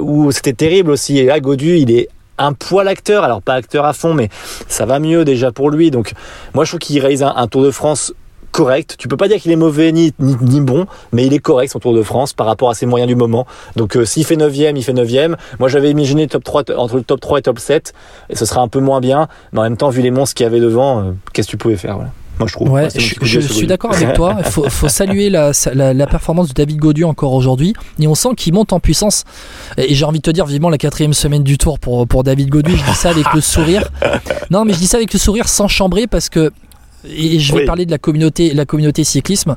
[SPEAKER 4] où c'était terrible aussi. Et là, Godu, il est un poil acteur, alors pas acteur à fond, mais ça va mieux déjà pour lui. Donc, moi, je trouve qu'il réalise un Tour de France correct. Tu peux pas dire qu'il est mauvais ni, ni, bon, mais il est correct son Tour de France par rapport à ses moyens du moment. Donc euh, s'il fait 9ème, il fait 9ème. Moi j'avais imaginé top 3 entre le top 3 et top 7 et ce sera un peu moins bien, mais en même temps vu les monstres qu'il y avait devant, euh, qu'est-ce que tu pouvais faire voilà. Moi, je trouve.
[SPEAKER 3] Ouais, je, suis d'accord avec toi. Il faut, faut saluer la, la, performance de David Gaudu encore aujourd'hui. Et on sent qu'il monte en puissance. Et j'ai envie de te dire vivement la quatrième semaine du tour pour, pour David Gaudu. Je dis ça avec le sourire. Non, mais je dis ça avec le sourire sans chambrer parce que et je vais parler de la communauté, la communauté cyclisme.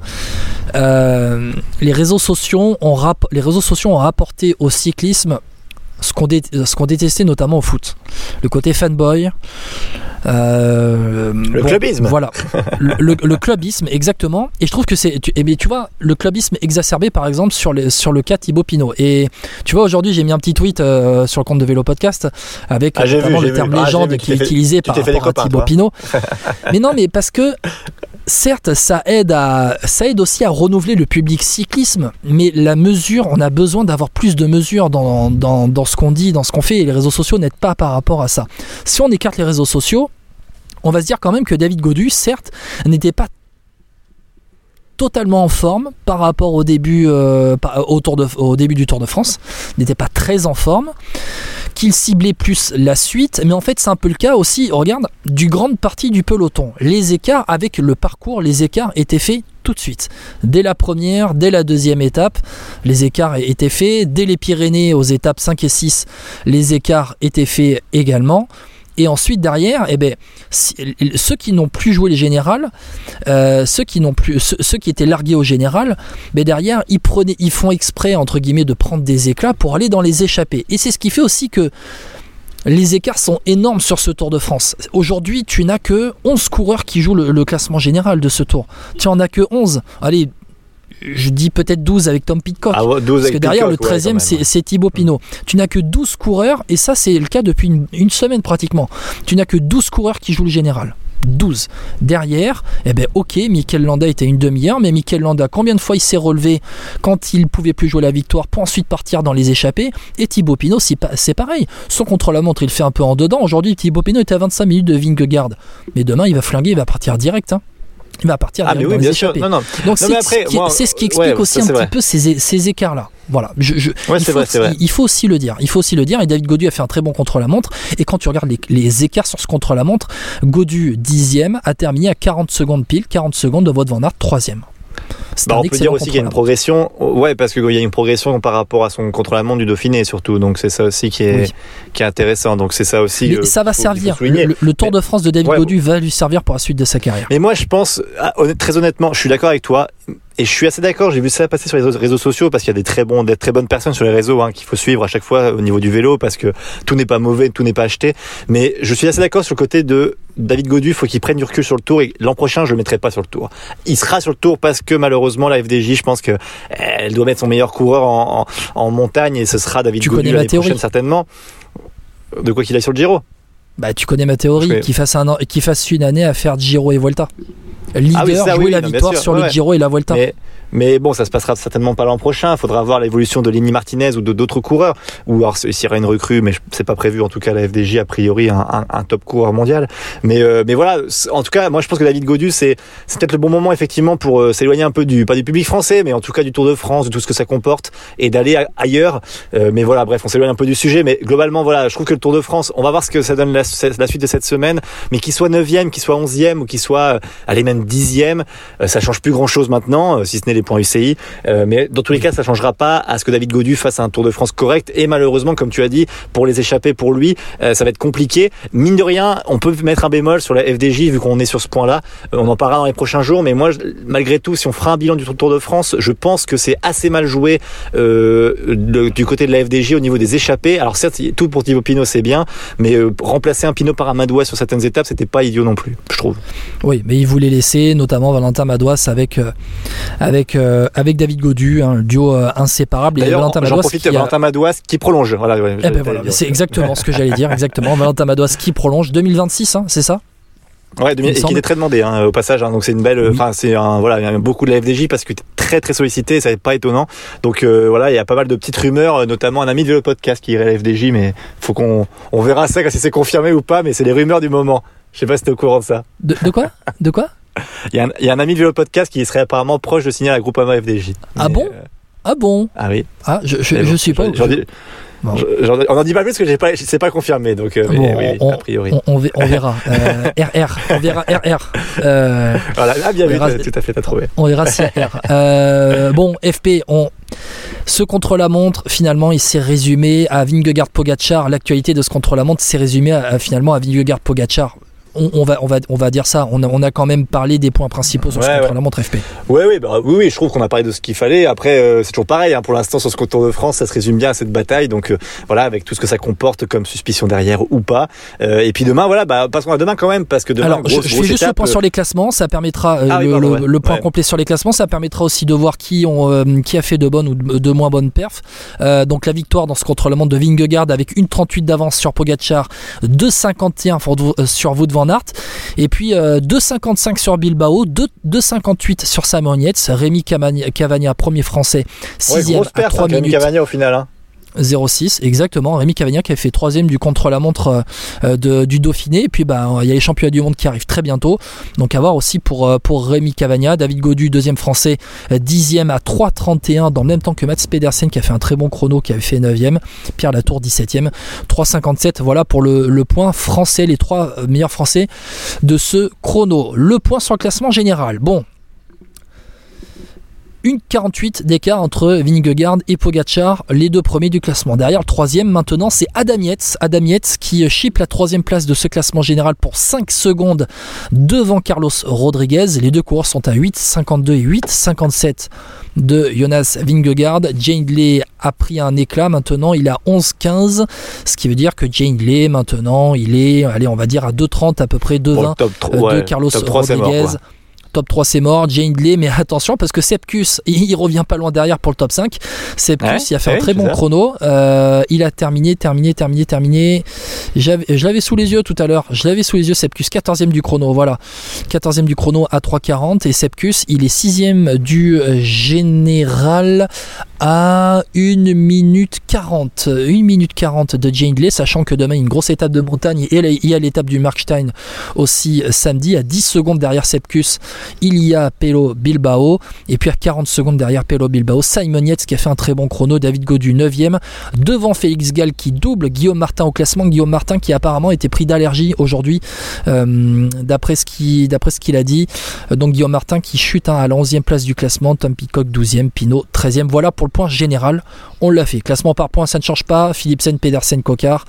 [SPEAKER 3] Euh, les réseaux sociaux ont les réseaux sociaux ont apporté au cyclisme ce qu'on détestait notamment au foot. Le côté fanboy.
[SPEAKER 4] Euh, le clubisme.
[SPEAKER 3] Voilà. le, clubisme, exactement. Et je trouve que c'est. Tu, eh tu vois, le clubisme exacerbé, par exemple, sur, les, sur le cas Thibaut Pinot. Et tu vois, aujourd'hui, j'ai mis un petit tweet euh, sur le compte de Vélo Podcast avec ah, notamment le terme ah, légende qui est utilisé par rapport à Thibaut Pinot. mais non, mais parce que certes, ça aide, aussi à renouveler le public cyclisme, mais la mesure, on a besoin d'avoir plus de mesures dans, dans, ce qu'on dit, dans ce qu'on fait, et les réseaux sociaux n'aident pas par rapport à ça. Si on écarte les réseaux sociaux, on va se dire quand même que David Godu, certes, n'était pas totalement en forme par rapport au début, euh, de, au début du Tour de France, n'était pas très en forme qu'il ciblait plus la suite, mais en fait c'est un peu le cas aussi, regarde, du grande partie du peloton. Les écarts avec le parcours, les écarts étaient faits tout de suite. Dès la première, dès la deuxième étape, les écarts étaient faits. Dès les Pyrénées aux étapes 5 et 6, les écarts étaient faits également. Et ensuite derrière, eh ben, ceux qui n'ont plus joué les générales, euh, ceux qui n'ont plus, ceux, qui étaient largués au général, ben derrière ils prenaient, ils font exprès entre guillemets de prendre des éclats pour aller dans les échappées. Et c'est ce qui fait aussi que les écarts sont énormes sur ce Tour de France. Aujourd'hui, tu n'as que 11 coureurs qui jouent le, le, classement général de ce Tour. Tu en as que 11. Allez, je dis peut-être 12 avec Tom Pitcock. Ah parce que derrière, le 13e, c'est Thibaut Pinot. Tu n'as que 12 coureurs, et ça, c'est le cas depuis une, semaine pratiquement. Tu n'as que 12 coureurs qui jouent le général. 12. Derrière, eh ben ok, Mikel Landa était une demi-heure, mais Mikel Landa, combien de fois il s'est relevé quand il pouvait plus jouer la victoire pour ensuite partir dans les échappées Et Thibaut Pinot, c'est pareil. Son contre-la-montre, il fait un peu en dedans. Aujourd'hui, Thibaut Pinot était à 25 minutes de Vingegaard. Mais demain, il va flinguer, il va partir direct. Hein il va partir
[SPEAKER 4] ah, mais oui, bien sûr. Non, non.
[SPEAKER 3] Donc c'est ce qui explique aussi un petit peu ces, ces écarts-là. Voilà. Je, je, il, faut, vrai, il, faut, aussi le dire. Il faut aussi le dire. Et David Godu a fait un très bon contre-la-montre. Et quand tu regardes les, les écarts sur ce contre-la-montre, Godu dixième a terminé à 40 secondes pile, 40 secondes de votre Van Aert troisième.
[SPEAKER 4] Bah, on peut dire aussi qu'il y a une progression, ouais, parce qu'il y a une progression par rapport à son contre-la-montre du Dauphiné surtout, donc c'est ça aussi qui est, qui est intéressant. Donc c'est ça aussi.
[SPEAKER 3] Mais ça va servir. Le, Tour de France de David Godu va lui servir pour la suite de sa carrière.
[SPEAKER 4] Mais moi, je pense, ah, très honnêtement, je suis d'accord avec toi. Et je suis assez d'accord, j'ai vu ça passer sur les réseaux sociaux parce qu'il y a des très bons, des très bonnes personnes sur les réseaux hein, qu'il faut suivre à chaque fois au niveau du vélo parce que tout n'est pas mauvais, tout n'est pas acheté. Mais je suis assez d'accord sur le côté de David Godu, faut qu'il prenne du recul sur le tour et l'an prochain je le mettrai pas sur le tour. Il sera sur le tour parce que malheureusement la FDJ, je pense que elle doit mettre son meilleur coureur en, en, montagne et ce sera David tu Godu l'année prochaine certainement. De quoi qu'il aille sur le Giro.
[SPEAKER 3] Bah tu connais ma théorie, qu'il fasse un qu'il fasse une année à faire Giro et Volta. Leader,
[SPEAKER 4] Ah oui, ça,
[SPEAKER 3] jouer
[SPEAKER 4] oui,
[SPEAKER 3] la
[SPEAKER 4] non,
[SPEAKER 3] victoire
[SPEAKER 4] sûr,
[SPEAKER 3] sur
[SPEAKER 4] ouais,
[SPEAKER 3] le. Giro et la Vuelta.
[SPEAKER 4] Mais, mais bon, ça se passera certainement pas l'an prochain. Il faudra voir l'évolution de Lenny Martinez ou de d'autres coureurs. Ou alors s'il y aura une recrue, mais c'est pas prévu en tout cas la FDJ a priori un, un, un top coureur mondial. Mais euh, mais voilà, en tout cas, moi je pense que David Godu c'est c'est peut-être le bon moment effectivement pour euh, s'éloigner un peu du pas du public français, mais en tout cas du Tour de France, de tout ce que ça comporte et d'aller ailleurs. Euh, mais voilà, bref, on s'éloigne un peu du sujet, mais globalement voilà, je trouve que le Tour de France, on va voir ce que ça donne la, la suite de cette semaine, mais qu'il soit 9e, qu'il soit 11e ou qu'il soit allez même 10e, euh, ça change plus grand chose maintenant, euh, si ce n'est les points UCI. Euh, mais dans tous les cas, ça changera pas à ce que David Godu fasse un Tour de France correct. Et malheureusement, comme tu as dit, pour les échapper pour lui, ça va être compliqué. Mine de rien, on peut mettre un bémol sur la FDJ vu qu'on est sur ce point-là. On en parlera dans les prochains jours. Mais moi, malgré tout, si on fera un bilan du Tour de France, je pense que c'est assez mal joué du côté de la FDJ au niveau des échappées. Alors certes, tout pour Thibaut Pinot, c'est bien, mais remplacer un Pinot par un Madouas sur certaines étapes, c'était pas idiot non plus, je trouve.
[SPEAKER 3] Oui, mais il voulait laisser notamment Valentin Madouas avec, euh, avec, euh, avec David Godu, un duo euh, inséparable. Et Valentin Madouas
[SPEAKER 4] profite,
[SPEAKER 3] qui a-
[SPEAKER 4] Valentin Madouas qui prolonge. Voilà, ouais,
[SPEAKER 3] Eh ben voilà, c'est exactement ce que j'allais dire, exactement. Valentin Madouas qui prolonge 2026, hein, c'est ça
[SPEAKER 4] Ouais, et qui est très demandé hein, au passage. hein, donc c'est une belle,
[SPEAKER 3] Oui.
[SPEAKER 4] enfin c'est un voilà, il y a beaucoup de la FDJ parce que tu es très très sollicité, ça n'est pas étonnant. Donc euh, voilà, il y a pas mal de petites rumeurs, notamment un ami de Vélo Podcast qui irait à la FDJ, mais faut qu'on on verra ça si c'est confirmé ou pas. Mais c'est les rumeurs du moment. Je sais pas si t'es au courant de ça.
[SPEAKER 3] de, de quoi? De quoi?
[SPEAKER 4] Il y, a un, il y a un ami de Vélo Podcast qui serait apparemment proche de signer à la Groupama FDJ.
[SPEAKER 3] Ah bon
[SPEAKER 4] euh,
[SPEAKER 3] Ah bon
[SPEAKER 4] Ah oui.
[SPEAKER 3] Ah, je, je, suis pas.
[SPEAKER 4] dis- on en dit pas plus parce que j'ai pas, c'est pas confirmé. Donc euh, mais
[SPEAKER 3] Bon,
[SPEAKER 4] oui,
[SPEAKER 3] on-
[SPEAKER 4] a priori.
[SPEAKER 3] On, on ve- on verra. Euh, RR, on verra RR. Euh,
[SPEAKER 4] Voilà, ah, bien vu, tout à fait, t'as trouvé.
[SPEAKER 3] on verra si R. Euh, bon, FP, on. Ce contre-la-montre, finalement, il s'est résumé à Vingegaard Pogachar. L'actualité de ce contre-la-montre s'est résumée à, à, finalement à Vingegaard Pogachar. On, on, va, on, va, on va dire ça. On a, on a quand même parlé des points principaux sur ce
[SPEAKER 4] Ouais, ouais.
[SPEAKER 3] contre-la-montre FP.
[SPEAKER 4] Ouais, ouais, bah, oui, oui, je trouve qu'on a parlé de ce qu'il fallait. Après, euh, c'est toujours pareil. Hein, pour l'instant, sur ce Tour de France, ça se résume bien à cette bataille. Donc euh, voilà, avec tout ce que ça comporte comme suspicion derrière ou pas. Euh, et puis demain, voilà, bah, passons à demain quand même, parce que demain,
[SPEAKER 3] Alors,
[SPEAKER 4] grosse,
[SPEAKER 3] je, je fais juste le point sur les classements. Ça permettra
[SPEAKER 4] Ah oui,
[SPEAKER 3] le,
[SPEAKER 4] pardon,
[SPEAKER 3] le-
[SPEAKER 4] ouais.
[SPEAKER 3] le point
[SPEAKER 4] Ouais.
[SPEAKER 3] complet sur les classements. Ça permettra aussi de voir qui, ont, qui a fait de bonnes ou de, de moins bonnes perfs. Donc la victoire dans ce contre-la-montre de Vingegaard avec une 38 d'avance sur Pogacar, 2,51 pour- euh, sur Wout van Aert, et puis euh, 2,55 sur Bilbao, 2 2,58 sur Yates, Rémi Cavagna, Cavagna, premier français,
[SPEAKER 4] ouais,
[SPEAKER 3] 6
[SPEAKER 4] grosse
[SPEAKER 3] à
[SPEAKER 4] perte,
[SPEAKER 3] 3
[SPEAKER 4] hein, Rémi
[SPEAKER 3] minutes.
[SPEAKER 4] Cavagna au final. Hein.
[SPEAKER 3] 06, exactement. Rémi Cavagna qui a fait troisième du contre-la-montre euh, du Dauphiné. Et puis bah, il y a les championnats du monde qui arrivent très bientôt. Donc à voir aussi pour, euh, Rémi Cavagna. David Godu, deuxième français, euh, dixième à 3,31 dans le même temps que Mats Pedersen qui a fait un très bon chrono, qui avait fait 9e. Pierre Latour, 17e. 3,57. Voilà pour le, point français, les trois meilleurs français de ce chrono. Le point sur le classement général. Bon, une 48 d'écart entre Vingegaard et Pogachar, les deux premiers du classement. Derrière le troisième, maintenant, c'est Adam Yates. Adam Yates qui chip la troisième place de ce classement général pour 5 secondes devant Carlos Rodriguez. Les deux coureurs sont à 8,52 et 8,57 de Jonas Vingegaard. Jane Lee a pris un éclat maintenant, il est à 11,15, ce qui veut dire que Jane Lee maintenant, il est, allez, on va dire à 2,30 à peu près, 2,20
[SPEAKER 4] Bon, le top 3,
[SPEAKER 3] euh,
[SPEAKER 4] ouais,
[SPEAKER 3] de Carlos
[SPEAKER 4] top 3, c'est mort,
[SPEAKER 3] Rodriguez. Top 3 c'est mort, Jane Lee, mais attention parce que Sepkus, il, il revient pas loin derrière pour le top 5. Sepkus,
[SPEAKER 4] Ouais,
[SPEAKER 3] il a fait un très bon
[SPEAKER 4] ça.
[SPEAKER 3] chrono. Euh, il a terminé, terminé, terminé, terminé. Je l'avais sous les yeux tout à l'heure. Je l'avais sous les yeux, Sepkus, 14e du chrono. Voilà. 14e du chrono à 3,40. Et Sepkus, il est 6e du général à 1 minute 40. 1 minute 40 de Jane Lee, sachant que demain, il y a une grosse étape de montagne et il y a l'étape du Markstein aussi samedi à 10 secondes derrière Sepkus il y a Pelo Bilbao. Et puis à 40 secondes derrière Pelo Bilbao Simon Yates qui a fait un très bon chrono David Godu 9ème devant Félix Gall qui double Guillaume Martin au classement. Guillaume Martin qui apparemment était pris d'allergie aujourd'hui euh, d'après ce qui d'après ce qu'il a dit. Euh, donc Guillaume Martin qui chute hein, à la 11e place du classement. Tom Peacock 12e Pinot 13e voilà pour le point général. On l'a fait. Classement par points ça ne change pas. Philipsen Pedersen Cocard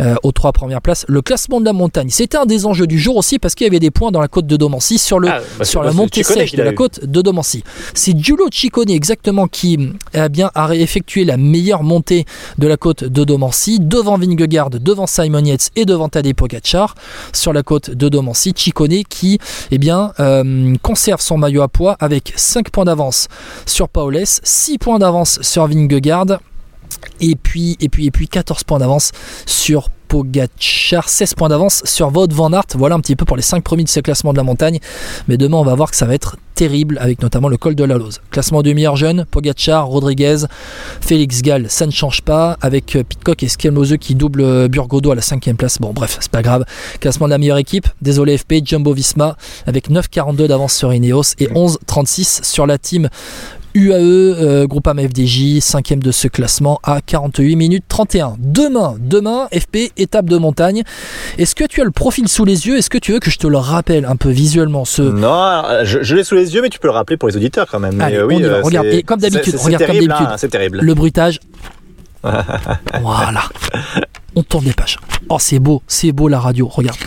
[SPEAKER 3] euh, aux trois premières places. Le classement de la montagne c'était un des enjeux du jour aussi parce qu'il y avait des points dans la côte de Domancy sur le
[SPEAKER 4] Ah, bah,
[SPEAKER 3] sur la montée sèche de la côte de Domancy. C'est Giulio Ciccone exactement qui a bien a effectué la meilleure montée de la côte de Domancy devant Vingegaard, devant Simon Yates et devant Tadej Pogacar sur la côte de Domancy. Ciccone qui eh bien euh, conserve son maillot à poids avec 5 points d'avance sur Paules, 6 points d'avance sur Vingegaard et puis et puis et puis 14 points d'avance sur Pogacar, 16 points d'avance sur Wout van Aert. Voilà un petit peu pour les 5 premiers de ce classement de la montagne. Mais demain, on va voir que ça va être terrible avec notamment le col de la Lose. Classement du meilleur jeune, Pogacar, Rodriguez, Félix Gall, ça ne change pas avec Pitcock et Skelmose qui double Burgodo à la 5 place. Bon bref, c'est pas grave. Classement de la meilleure équipe, désolé FP, Jumbo Visma avec 9,42 d'avance sur Ineos et 11,36 sur la team UAE, euh, groupe FDJ, cinquième de ce classement à 48 minutes 31. Demain, demain, FP, étape de montagne. Est-ce que tu as le profil sous les yeux? Est-ce que tu veux que je te le rappelle un peu visuellement ce...
[SPEAKER 4] Non, je, l'ai sous les yeux, mais tu peux le rappeler pour les auditeurs quand même.
[SPEAKER 3] Allez, oui, euh, regarde, et comme d'habitude, regarde comme d'habitude.
[SPEAKER 4] Hein, c'est terrible.
[SPEAKER 3] Le bruitage. voilà. On tourne les pages. Oh, c'est beau, c'est beau la radio, regarde.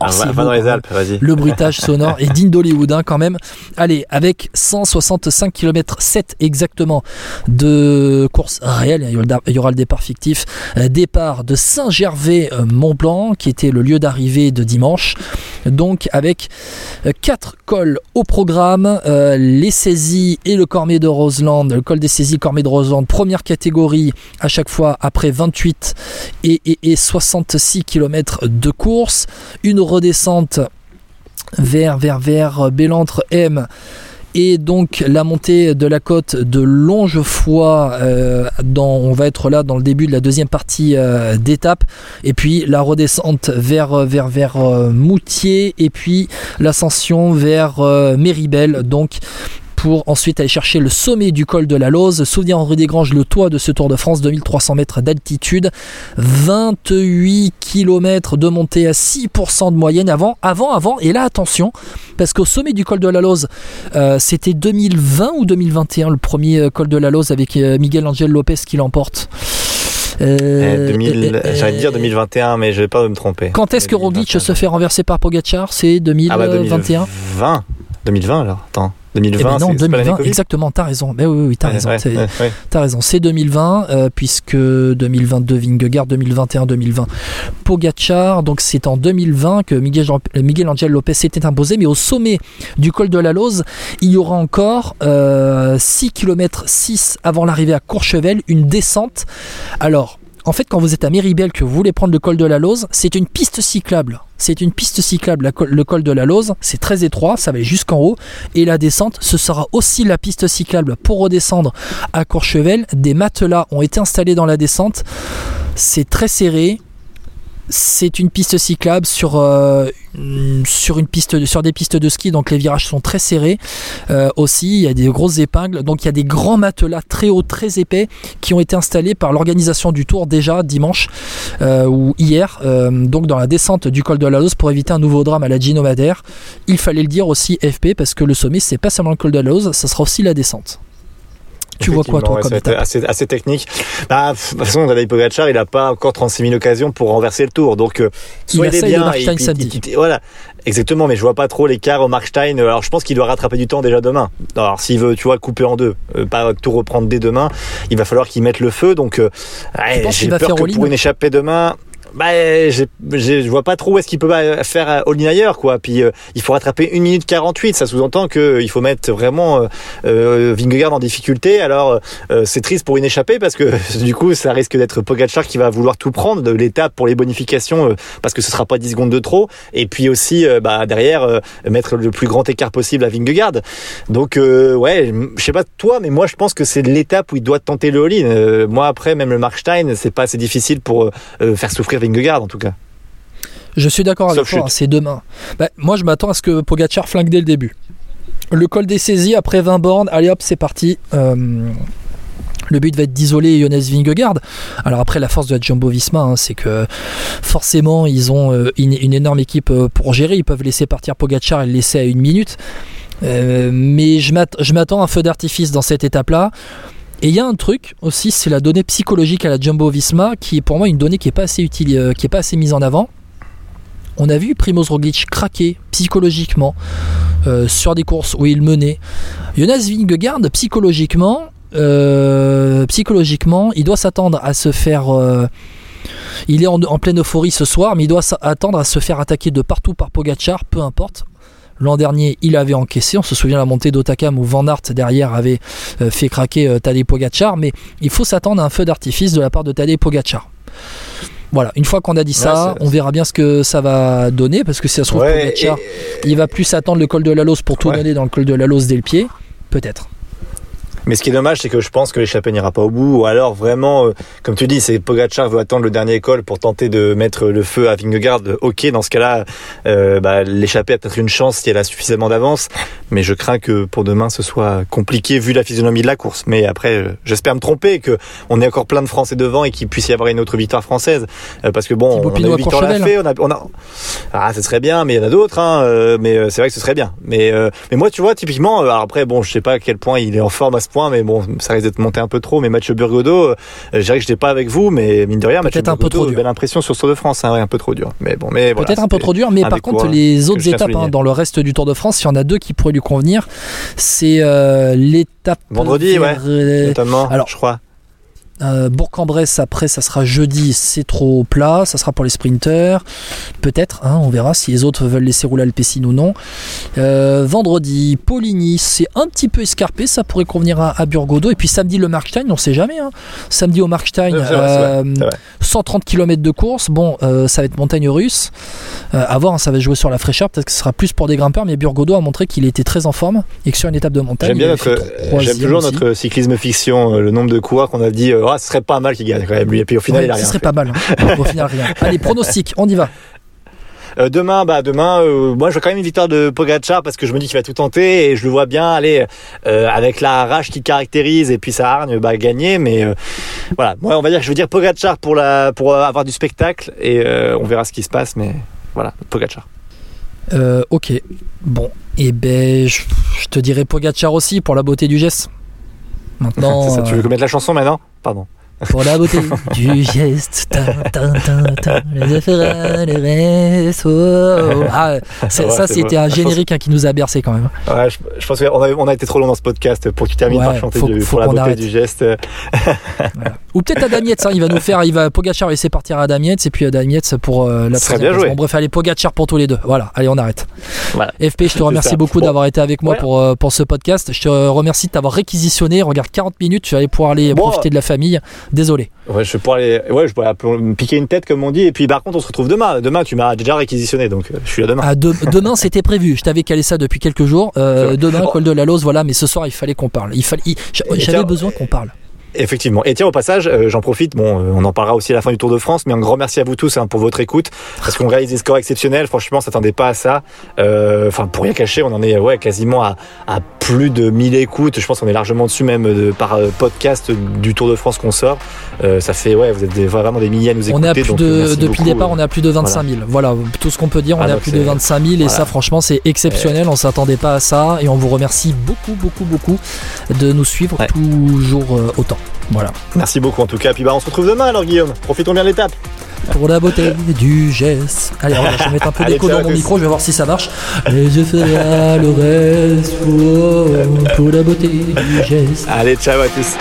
[SPEAKER 4] Va, dans les Alpes, vas-y.
[SPEAKER 3] Le bruitage sonore est digne d'Hollywood hein, quand même. Allez, avec 165 km 7 exactement de course réelle, il y aura le départ fictif. Euh, départ de Saint-Gervais-Mont-Blanc, qui était le lieu d'arrivée de dimanche. Donc avec 4 euh, cols au programme, euh, les saisies et le Cormier de Roseland, le col des saisies, Cormier de Roseland, première catégorie à chaque fois après 28 et, et 66 km de course une redescente vers, vers, vers Bélantre M. Et donc la montée de la côte de Longefoy, euh, on va être là dans le début de la deuxième partie euh, d'étape, et puis la redescente vers, vers, vers euh, Moutier, et puis l'ascension vers Méribel. Donc pour ensuite aller chercher le sommet du col de la Lose. Souvenir Henri Desgranges, le toit de ce Tour de France, 2300 mètres d'altitude, 28 km de montée à 6% de moyenne avant, avant, avant. Et là, attention, parce qu'au sommet du col de la Lose, euh, c'était 2020 ou 2021 le premier euh, col de la Lose avec euh, Miguel Angel Lopez qui l'emporte.
[SPEAKER 4] Euh, J'allais dire 2021, mais je vais pas me tromper.
[SPEAKER 3] Quand est-ce que Roglic se fait renverser par Pogachar C'est 2021 ah bah 2020
[SPEAKER 4] 2020 alors, attends. 2020, eh ben
[SPEAKER 3] non, 2020 exactement, t'as raison. Mais oui, oui, t'as raison. t'as raison. C'est 2020, euh, puisque 2022 Vingegaard, 2021, 2020 Pogachar. Donc c'est en 2020 que Miguel, Miguel Angel Lopez s'était imposé. Mais au sommet du col de la Lose, il y aura encore 6 km 6 avant l'arrivée à Courchevel, une descente. Alors, en fait, quand vous êtes à Méribel, que vous voulez prendre le col de la Lose, c'est une piste cyclable. C'est une piste cyclable, le col de la Lose. C'est très étroit, ça va jusqu'en haut. Et la descente, ce sera aussi la piste cyclable pour redescendre à Courchevel. Des matelas ont été installés dans la descente. C'est très serré. C'est une piste cyclable sur, euh, une piste, des pistes de ski, donc les virages sont très serrés. Euh, aussi, il y a des grosses épingles, donc il y a des grands matelas très hauts, très épais, qui ont été installés par l'organisation du Tour déjà dimanche euh, ou hier, donc dans la descente du col de la Lose pour éviter un nouveau drame à la Gino Madère. Il fallait le dire aussi FP parce que le sommet, c'est pas seulement le col de la Lose, ça sera aussi la descente. Tu vois quoi, toi, comme
[SPEAKER 4] assez, assez, technique. Bah, de toute façon, Tadej Pogacar, il n'a pas encore 36 000 occasions pour renverser le tour. Donc, euh,
[SPEAKER 3] soit il, est bien. Et puis,
[SPEAKER 4] voilà, exactement. Mais je vois pas trop l'écart au Markstein. Alors, je pense qu'il doit rattraper du temps déjà demain. Alors, s'il veut, tu vois, couper en deux, euh, pas tout reprendre dès demain, il va falloir qu'il mette le feu. Donc, euh, j'ai peur que pour une échappée demain, bah, je vois pas trop où est-ce qu'il peut faire all-in ailleurs, quoi. Puis euh, il faut rattraper 1 minute 48, ça sous-entend qu'il faut mettre vraiment euh, euh, Vingegaard en difficulté. Alors euh, c'est triste pour une échappée parce que du coup ça risque d'être Pogacar qui va vouloir tout prendre de l'étape pour les bonifications parce que ce sera pas 10 secondes de trop. Et puis aussi bah, derrière mettre le plus grand écart possible à Vingegaard. Donc ouais, je sais pas toi, mais moi je pense que c'est l'étape où il doit tenter le all-in. moi après même le Markstein, c'est pas assez difficile pour faire souffrir Vingegaard en tout cas.
[SPEAKER 3] Je suis d'accord avec toi, c'est demain. Bah, moi je m'attends à ce que Pogacar flingue dès le début. Le col des saisies après 20 bornes, allez hop, c'est parti. Euh, le but va être d'isoler Jonas Vingegaard. Alors après, la force de la Jumbo Visma, hein, c'est que forcément, ils ont euh, une, énorme équipe euh, pour gérer. Ils peuvent laisser partir Pogacar et le laisser à une minute. mais je m'attends à un feu d'artifice dans cette étape-là. Et il y a un truc aussi, c'est la donnée psychologique à la Jumbo Visma, qui est pour moi une donnée qui n'est pas assez utile, euh, qui est pas assez mise en avant. On a vu Primoz Roglic craquer psychologiquement euh, sur des courses où il menait. Jonas Vingegaard, psychologiquement, euh, psychologiquement, il doit s'attendre à se faire. il est en, en, pleine euphorie ce soir, mais il doit s'attendre à se faire attaquer de partout par Pogachar, peu importe. L'an dernier, il avait encaissé. On se souvient de la montée d'Otakam où Van Aert derrière avait euh, fait craquer euh, Tadej Pogacar. Mais il faut s'attendre à un feu d'artifice de la part de Tadej Pogacar. Voilà, une fois qu'on a dit ça, on verra bien ce que ça va donner parce que si ça se trouve,
[SPEAKER 4] Ouais,
[SPEAKER 3] Pogacar,
[SPEAKER 4] et-
[SPEAKER 3] il va plus attendre le col de la Lose pour tout
[SPEAKER 4] Ouais.
[SPEAKER 3] donner dans le col de la Lose dès le pied. Peut-être.
[SPEAKER 4] Mais ce qui est dommage, c'est que je pense que l'échappée n'ira pas au bout. Ou alors vraiment, euh, comme tu dis, c'est Pogacar veut attendre le dernier col pour tenter de mettre le feu à Vingegaard. Ok, dans ce cas-là, euh, bah, l'échappée a peut-être une chance si elle a suffisamment d'avance. Mais je crains que pour demain, ce soit compliqué vu la physionomie de la course. Mais après, euh, j'espère me tromper, que on ait encore plein de Français devant et qu'il puisse y avoir une autre victoire française. Euh, parce que bon, on a Victor. Lafay, on a, on a, ah, ce serait bien, mais il y en a d'autres. Hein, mais c'est vrai que ce serait bien. Mais, mais moi, tu vois, typiquement, alors après, bon, je sais pas à quel point il est en forme à ce point, mais bon, ça risque d'être monté un peu trop. Mais Mathieu Burgodo, euh, je dirais que je n'étais pas avec vous, mais mine de rien, Mathieu
[SPEAKER 3] Peut-être un peu trop
[SPEAKER 4] belle impression sur ce Tour de France, hein, ouais, un peu trop dur. Mais bon, mais voilà,
[SPEAKER 3] Peut-être un peu trop dur, mais par contre, les autres étapes hein, dans le reste du Tour de France, il y en a deux qui pourraient lui convenir. C'est euh, l'étape.
[SPEAKER 4] Vendredi, ouais. Notamment,
[SPEAKER 3] alors-
[SPEAKER 4] je crois.
[SPEAKER 3] Euh, Bourg-en-Bresse, après, ça sera jeudi, c'est trop plat, ça sera pour les sprinters. Peut-être, hein, on verra si les autres veulent laisser rouler Alpecin ou non. Euh, vendredi, Poligny, c'est un petit peu escarpé, ça pourrait convenir à, à Burgodo. Et puis samedi, le Markstein, on sait jamais. hein. Samedi au Markstein,
[SPEAKER 4] Ouais, c'est vrai, c'est vrai,
[SPEAKER 3] euh,
[SPEAKER 4] c'est vrai.
[SPEAKER 3] 130 km de course. Bon, ça va être montagne russe. À voir, hein, ça va jouer sur la fraîcheur. Peut-être que ce sera plus pour des grimpeurs, mais Burgodo a montré qu'il était très en forme et que sur une étape de montagne,
[SPEAKER 4] J'aime toujours
[SPEAKER 3] aussi.
[SPEAKER 4] notre cyclisme fiction, le nombre de coureurs qu'on a dit, ce serait pas mal qu'il gagne quand même lui. Et puis au final, il a
[SPEAKER 3] ce
[SPEAKER 4] rien.
[SPEAKER 3] serait
[SPEAKER 4] fait.
[SPEAKER 3] pas mal. hein. Au final, rien. Allez, pronostic, on y va.
[SPEAKER 4] Euh, demain, bah demain, euh, moi je vois quand même une victoire de Pogacar parce que je me dis qu'il va tout tenter et je le vois bien aller euh, avec la rage qui caractérise et puis sa hargne, bah gagner. Mais voilà, moi on va dire, je veux dire Pogacar pour la pour avoir du spectacle et on verra ce qui se passe. Mais voilà, Pogacar.
[SPEAKER 3] Ok. Bon, et ben, je, je te dirais Pogacar aussi pour la beauté du geste. Maintenant,
[SPEAKER 4] ça, tu veux mettre la chanson maintenant? Pardon.
[SPEAKER 3] Pour la beauté du geste, tin, tin, tin, tin, je ferai le reste. oh, oh. Ah,
[SPEAKER 4] Ouais,
[SPEAKER 3] ça, c'était un générique hein, qui nous a bercé quand même.
[SPEAKER 4] Ouais, je, je pense qu'on a, on a été trop long dans ce podcast pour que tu termines
[SPEAKER 3] Ouais,
[SPEAKER 4] par chanter
[SPEAKER 3] faut-
[SPEAKER 4] du-
[SPEAKER 3] faut
[SPEAKER 4] pour la beauté
[SPEAKER 3] arrête.
[SPEAKER 4] du geste.
[SPEAKER 3] Voilà. Ou peut-être Adam Yates, hein, il va nous faire, il va Pogacar laisser partir Adam Yates et puis Adam Yates pour euh, la
[SPEAKER 4] joué.
[SPEAKER 3] Bon, bref, allez Pogacar pour tous les deux. Voilà, allez, on arrête.
[SPEAKER 4] Voilà.
[SPEAKER 3] FP, je te remercie beaucoup
[SPEAKER 4] Bon.
[SPEAKER 3] d'avoir été avec moi pour, euh, pour ce podcast. Je te remercie de t'avoir réquisitionné. Regarde, 40 minutes, tu vas aller pouvoir aller
[SPEAKER 4] Bon.
[SPEAKER 3] profiter de la famille. Désolé.
[SPEAKER 4] Ouais, je pourrais aller, ouais, je pourrais me piquer une tête comme on dit. Et puis par contre, on se retrouve demain. Demain, tu m'as déjà réquisitionné, donc euh, je suis là demain.
[SPEAKER 3] Ah, de- demain, c'était prévu. Je t'avais calé ça depuis quelques jours. Euh, demain,
[SPEAKER 4] Oh.
[SPEAKER 3] col de la Lose, voilà. Mais ce soir, il fallait qu'on parle. Il fallait, j'avais besoin qu'on parle.
[SPEAKER 4] Effectivement. Et tiens, au passage, euh, j'en profite. Bon, euh, on en parlera aussi à la fin du Tour de France, mais un grand merci à vous tous hein, pour votre écoute, parce qu'on réalise des scores exceptionnels. Franchement, on s'attendait pas à ça. Euh, Enfin, pour rien cacher, on en est ouais quasiment à, à plus de 1000 écoutes. Je pense qu'on est largement dessus même de, par podcast du Tour de France qu'on sort. Ça fait ouais, vous êtes des- vraiment des milliers à nous écouter.
[SPEAKER 3] On est à plus
[SPEAKER 4] donc,
[SPEAKER 3] de, depuis le départ, on est à plus de 25 000. Voilà, tout ce qu'on peut dire, on
[SPEAKER 4] Ah,
[SPEAKER 3] est à plus de
[SPEAKER 4] c'est-
[SPEAKER 3] 25 000 et
[SPEAKER 4] voilà.
[SPEAKER 3] ça, franchement, c'est exceptionnel. On s'attendait pas à ça et on vous remercie beaucoup, beaucoup, beaucoup de nous suivre
[SPEAKER 4] Ouais.
[SPEAKER 3] toujours autant. Voilà.
[SPEAKER 4] Merci beaucoup en tout cas. Puis bah, on se retrouve demain alors, Guillaume. Profitons bien de l'étape.
[SPEAKER 3] Pour la beauté du geste. Allez, regarde, je vais mettre un peu d'écho dans mon micro, je vais voir si ça marche. Et je ferai le reste oh, pour la beauté du geste.
[SPEAKER 4] Allez, ciao à tous.